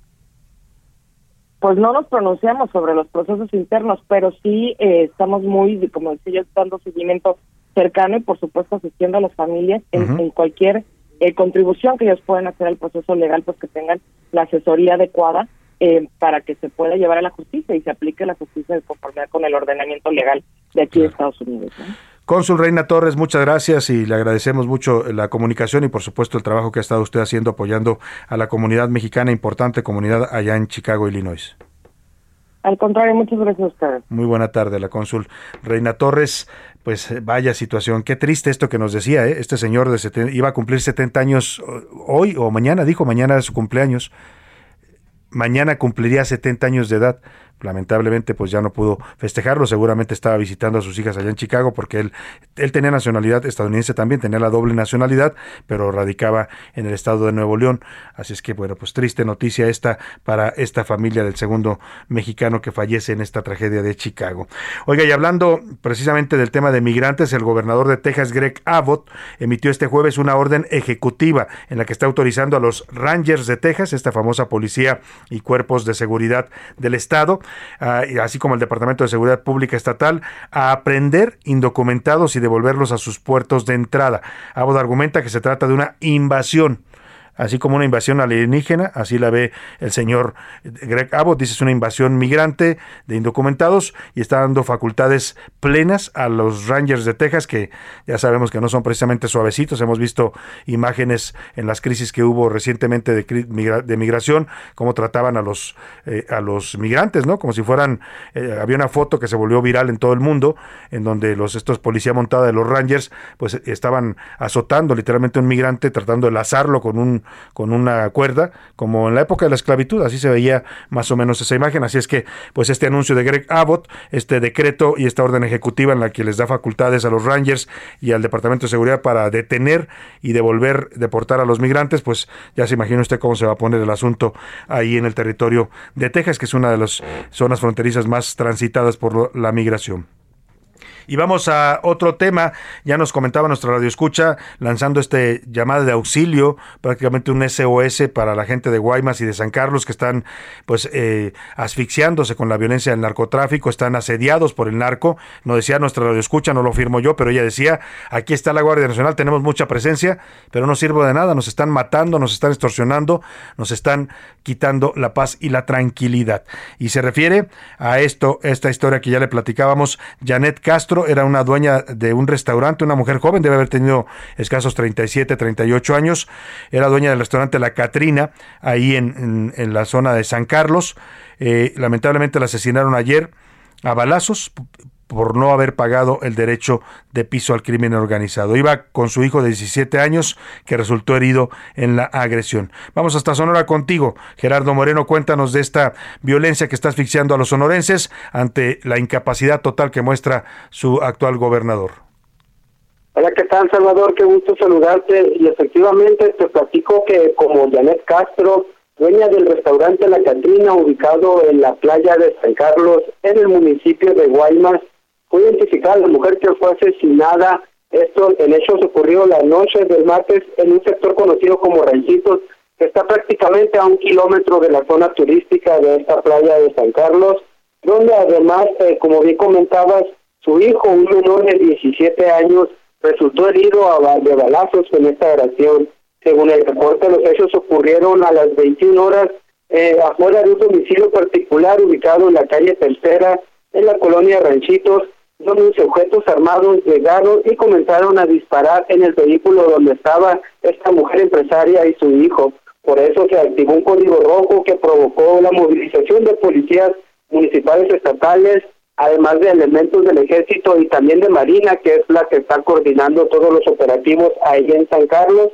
Pues no nos pronunciamos sobre los procesos internos, pero sí eh, estamos muy, como decía yo, dando seguimiento cercano y por supuesto asistiendo a las familias en, cualquier eh, contribución que ellos puedan hacer al proceso legal, pues que tengan la asesoría adecuada eh, para que se pueda llevar a la justicia y se aplique la justicia de conformidad con el ordenamiento legal de aquí de Estados Unidos. ¿no?
Cónsul Reina Torres, muchas gracias y le agradecemos mucho la comunicación y por supuesto el trabajo que ha estado usted haciendo apoyando a la comunidad mexicana, importante comunidad allá en Chicago, Illinois.
Al contrario, muchas gracias a ustedes.
Muy buena tarde, la cónsul Reina Torres. Pues eh, vaya situación, qué triste esto que nos decía, ¿eh? este señor de seten- iba a cumplir 70 años hoy o mañana, dijo, mañana es su cumpleaños. Mañana cumpliría 70 años de edad. Lamentablemente, pues ya no pudo festejarlo. Seguramente estaba visitando a sus hijas allá en Chicago porque él, él tenía nacionalidad estadounidense también, tenía la doble nacionalidad, pero radicaba en el estado de Nuevo León. Así es que, bueno, pues triste noticia esta para esta familia del segundo mexicano que fallece en esta tragedia de Chicago. Oiga, y hablando precisamente del tema de migrantes, el gobernador de Texas, Greg Abbott, emitió este jueves una orden ejecutiva en la que está autorizando a los Rangers de Texas, esta famosa policía y cuerpos de seguridad del estado, ah, así como el Departamento de Seguridad Pública Estatal, a aprender indocumentados y devolverlos a sus puertos de entrada. Abbott argumenta que se trata de una invasión así como una invasión alienígena, así la ve el señor Greg Abbott, dice es una invasión migrante de indocumentados y está dando facultades plenas a los Rangers de Texas, que ya sabemos que no son precisamente suavecitos, hemos visto imágenes en las crisis que hubo recientemente de, migra- de migración, cómo trataban a los, eh, a los migrantes, ¿no? Como si fueran, eh, había una foto que se volvió viral en todo el mundo, en donde los estos policía montada de los Rangers, pues estaban azotando literalmente a un migrante, tratando de lazarlo con un con una cuerda, como en la época de la esclavitud, así se veía más o menos esa imagen, así es que pues este anuncio de Greg Abbott, este decreto y esta orden ejecutiva en la que les da facultades a los Rangers y al Departamento de Seguridad para detener y devolver, deportar a los migrantes, pues ya se imagina usted cómo se va a poner el asunto ahí en el territorio de Texas, que es una de las zonas fronterizas más transitadas por la migración. Y vamos a otro tema. Ya nos comentaba nuestra radio escucha lanzando este llamada de auxilio, prácticamente un SOS para la gente de Guaymas y de San Carlos que están pues eh, asfixiándose con la violencia del narcotráfico, están asediados por el narco. No decía nuestra radio escucha, no lo firmo yo, pero ella decía, aquí está la Guardia Nacional, tenemos mucha presencia, pero no sirve de nada, nos están matando, nos están extorsionando, nos están quitando la paz y la tranquilidad. Y se refiere a esto, esta historia que ya le platicábamos, Janet Castro era una dueña de un restaurante, una mujer joven, debe haber tenido escasos 37, 38 años, era dueña del restaurante La Catrina, ahí en, la zona de San Carlos. Eh, lamentablemente la asesinaron ayer a balazos por no haber pagado el derecho de piso al crimen organizado. Iba con su hijo de 17 años que resultó herido en la agresión. Vamos hasta Sonora contigo. Gerardo Moreno, cuéntanos de esta violencia que está asfixiando a los sonorenses ante la incapacidad total que muestra su actual gobernador.
Hola, ¿qué tal, Salvador? Qué gusto saludarte. Y efectivamente te platico que como Janet Castro dueña del restaurante La Catrina, ubicado en la playa de San Carlos, en el municipio de Guaymas. Fue identificada la mujer que fue asesinada. Esto, el hecho ocurrió la noche del martes en un sector conocido como Ranchitos, que está prácticamente a un kilómetro de la zona turística de esta playa de San Carlos, donde además, eh, como bien comentabas, su hijo, un menor de 17 años, resultó herido a de balazos en esta agresión. Según el reporte, los hechos ocurrieron a las 21 horas eh, afuera de un domicilio particular ubicado en la calle Tercera, en la colonia Ranchitos, donde sujetos armados llegaron y comenzaron a disparar en el vehículo donde estaba esta mujer empresaria y su hijo. Por eso se activó un código rojo que provocó la movilización de policías municipales estatales, además de elementos del ejército y también de Marina, que es la que está coordinando todos los operativos ahí en San Carlos.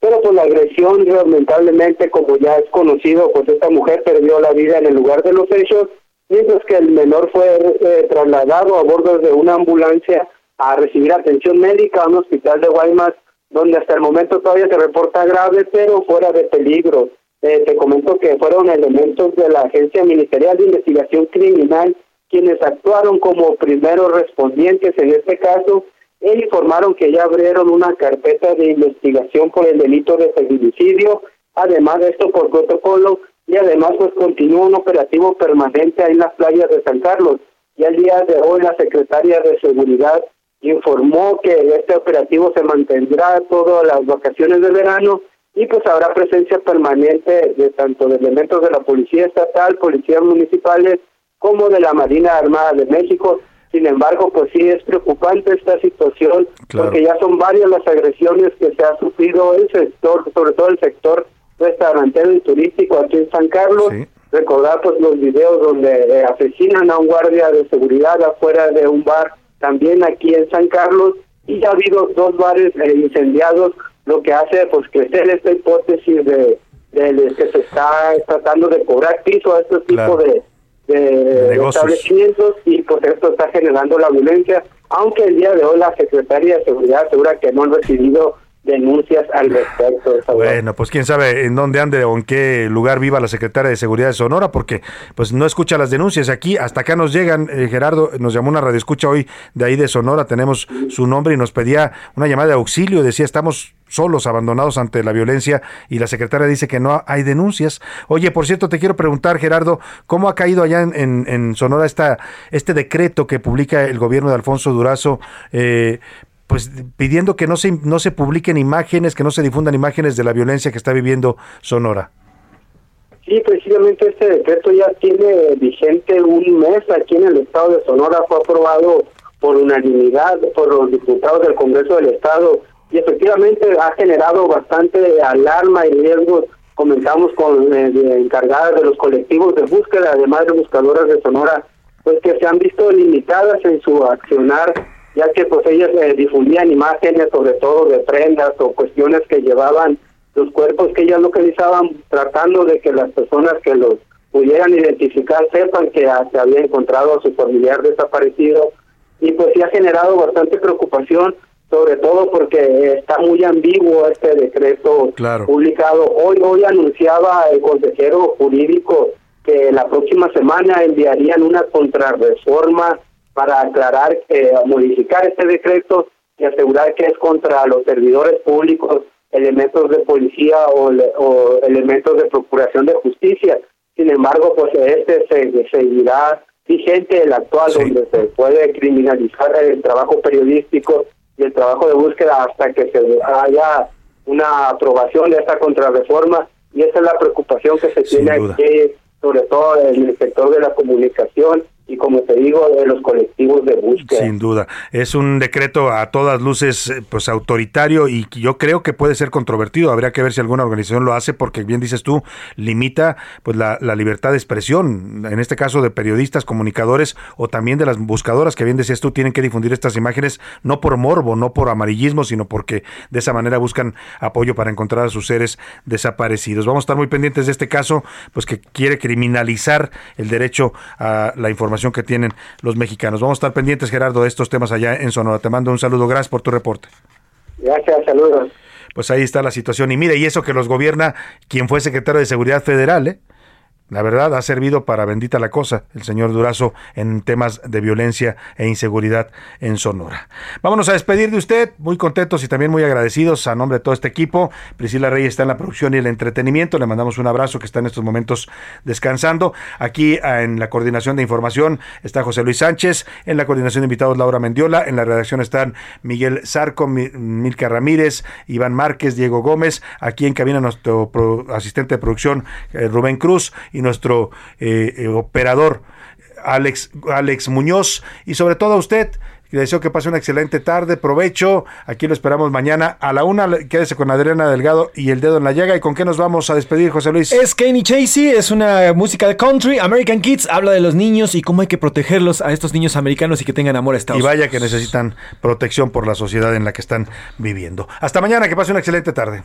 Pero por la agresión, lamentablemente, como ya es conocido, pues esta mujer perdió la vida en el lugar de los hechos, mientras que el menor fue eh, trasladado a bordo de una ambulancia a recibir atención médica a un hospital de Guaymas, donde hasta el momento todavía se reporta grave, pero fuera de peligro. Eh, te comento que fueron elementos de la Agencia Ministerial de Investigación Criminal quienes actuaron como primeros respondientes en este caso e informaron que ya abrieron una carpeta de investigación por el delito de feminicidio, además de esto por protocolo, y además pues continúa un operativo permanente ahí en las playas de San Carlos. Y al día de hoy la secretaria de Seguridad informó que este operativo se mantendrá todas las vacaciones de verano y pues habrá presencia permanente de tanto de elementos de la Policía Estatal, policías municipales, como de la Marina Armada de México. Sin embargo, pues sí es preocupante esta situación,
Claro.
porque ya son varias las agresiones que se ha sufrido el sector, sobre todo el sector restaurantero y turístico aquí en San Carlos. Recordar pues los videos donde eh, asesinan a un guardia de seguridad afuera de un bar, también aquí en San Carlos, y ya ha habido dos bares eh, incendiados, lo que hace pues crecer esta hipótesis de, de- de que se está tratando de cobrar piso a este tipo
Claro.
de, de, establecimientos y pues esto está generando la violencia, aunque el día de hoy la Secretaría de Seguridad asegura que no han recibido denuncias al respecto.
Bueno, pues quién sabe en dónde ande o en qué lugar viva la secretaria de Seguridad de Sonora, porque pues no escucha las denuncias. Aquí, hasta acá nos llegan. eh, Gerardo nos llamó una radio escucha hoy de ahí de Sonora, tenemos su nombre y nos pedía una llamada de auxilio. Decía, estamos solos, abandonados ante la violencia y la secretaria dice que no hay denuncias. Oye, por cierto, te quiero preguntar, Gerardo, ¿cómo ha caído allá en, en- en Sonora esta, este decreto que publica el gobierno de Alfonso Durazo? eh, pues pidiendo que no se, no se publiquen imágenes, que no se difundan imágenes de la violencia que está viviendo Sonora.
Sí, precisamente este decreto ya tiene vigente un mes aquí en el estado de Sonora, fue aprobado por unanimidad por los diputados del Congreso del Estado y efectivamente ha generado bastante alarma y riesgos. Comentamos con eh, encargadas de los colectivos de búsqueda, además de buscadoras de Sonora, pues que se han visto limitadas en su accionar, ya que pues ellas eh, difundían imágenes sobre todo de prendas o cuestiones que llevaban los cuerpos que ellas localizaban, tratando de que las personas que los pudieran identificar sepan que ah, se había encontrado a su familiar desaparecido y pues sí ha generado bastante preocupación, sobre todo porque está muy ambiguo este decreto publicado. Hoy hoy anunciaba el consejero jurídico que la próxima semana enviarían una contrarreforma para aclarar, eh, modificar este decreto y asegurar que es contra los servidores públicos, elementos de policía o, le- o elementos de procuración de justicia. Sin embargo, pues este se, seguirá vigente el actual, donde se puede criminalizar el trabajo periodístico y el trabajo de búsqueda hasta que se haya una aprobación de esta contrarreforma. Y esa es la preocupación que se tiene aquí, sobre todo en el sector de la comunicación y, como te digo, de los colectivos de búsqueda.
Sin duda. Es un decreto a todas luces eh, pues autoritario y yo creo que puede ser controvertido. Habría que ver si alguna organización lo hace porque bien dices tú, limita pues la, la libertad de expresión, en este caso de periodistas, comunicadores o también de las buscadoras que bien decías tú tienen que difundir estas imágenes no por morbo, no por amarillismo, sino porque de esa manera buscan apoyo para encontrar a sus seres desaparecidos. Vamos a estar muy pendientes de este caso, pues que quiere criminalizar el derecho a la información que tienen los mexicanos. Vamos a estar pendientes, Gerardo, de estos temas allá en Sonora. Te mando un saludo. Gracias por tu reporte.
Gracias, saludos.
pues ahí está la situación. Y mire, y eso que los gobierna quien fue secretario de Seguridad Federal, ¿eh? La verdad, ha servido para bendita la cosa el señor Durazo en temas de violencia e inseguridad en Sonora. Vámonos a despedir de usted, muy contentos y también muy agradecidos a nombre de todo este equipo. Priscila Reyes está en la producción y el entretenimiento. Le mandamos un abrazo que está en estos momentos descansando. Aquí ah, en la coordinación de información está José Luis Sánchez, en la coordinación de invitados Laura Mendiola, en la redacción están Miguel Zarco, Mi- Milka Ramírez, Iván Márquez, Diego Gómez, aquí en cabina nuestro asistente de producción eh, Rubén Cruz nuestro eh, eh, operador Alex, Alex Muñoz y sobre todo a usted. Le deseo que pase una excelente tarde, provecho. Aquí lo esperamos mañana a la una. Quédese con Adriana Delgado y el dedo en la llaga. ¿Y con qué nos vamos a despedir, José Luis?
Es Kenny Chasey, es una música de country. American Kids habla de los niños y cómo hay que protegerlos a estos niños americanos y que tengan amor a Estados
Y vaya que necesitan protección por la sociedad en la que están viviendo. Hasta mañana, que pase una excelente tarde.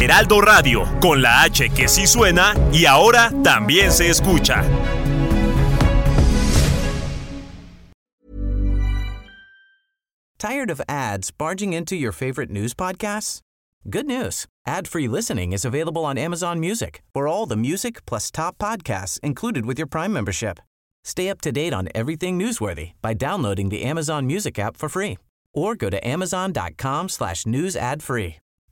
Heraldo Radio, con la H que sí suena y ahora también se escucha.
Tired of ads barging into your favorite news podcasts? Good news. Ad-free listening is available on Amazon Music for all the music plus top podcasts included with your Prime membership. Stay up to date on everything newsworthy by downloading the Amazon Music app for free or go to amazon.com slash news ad free.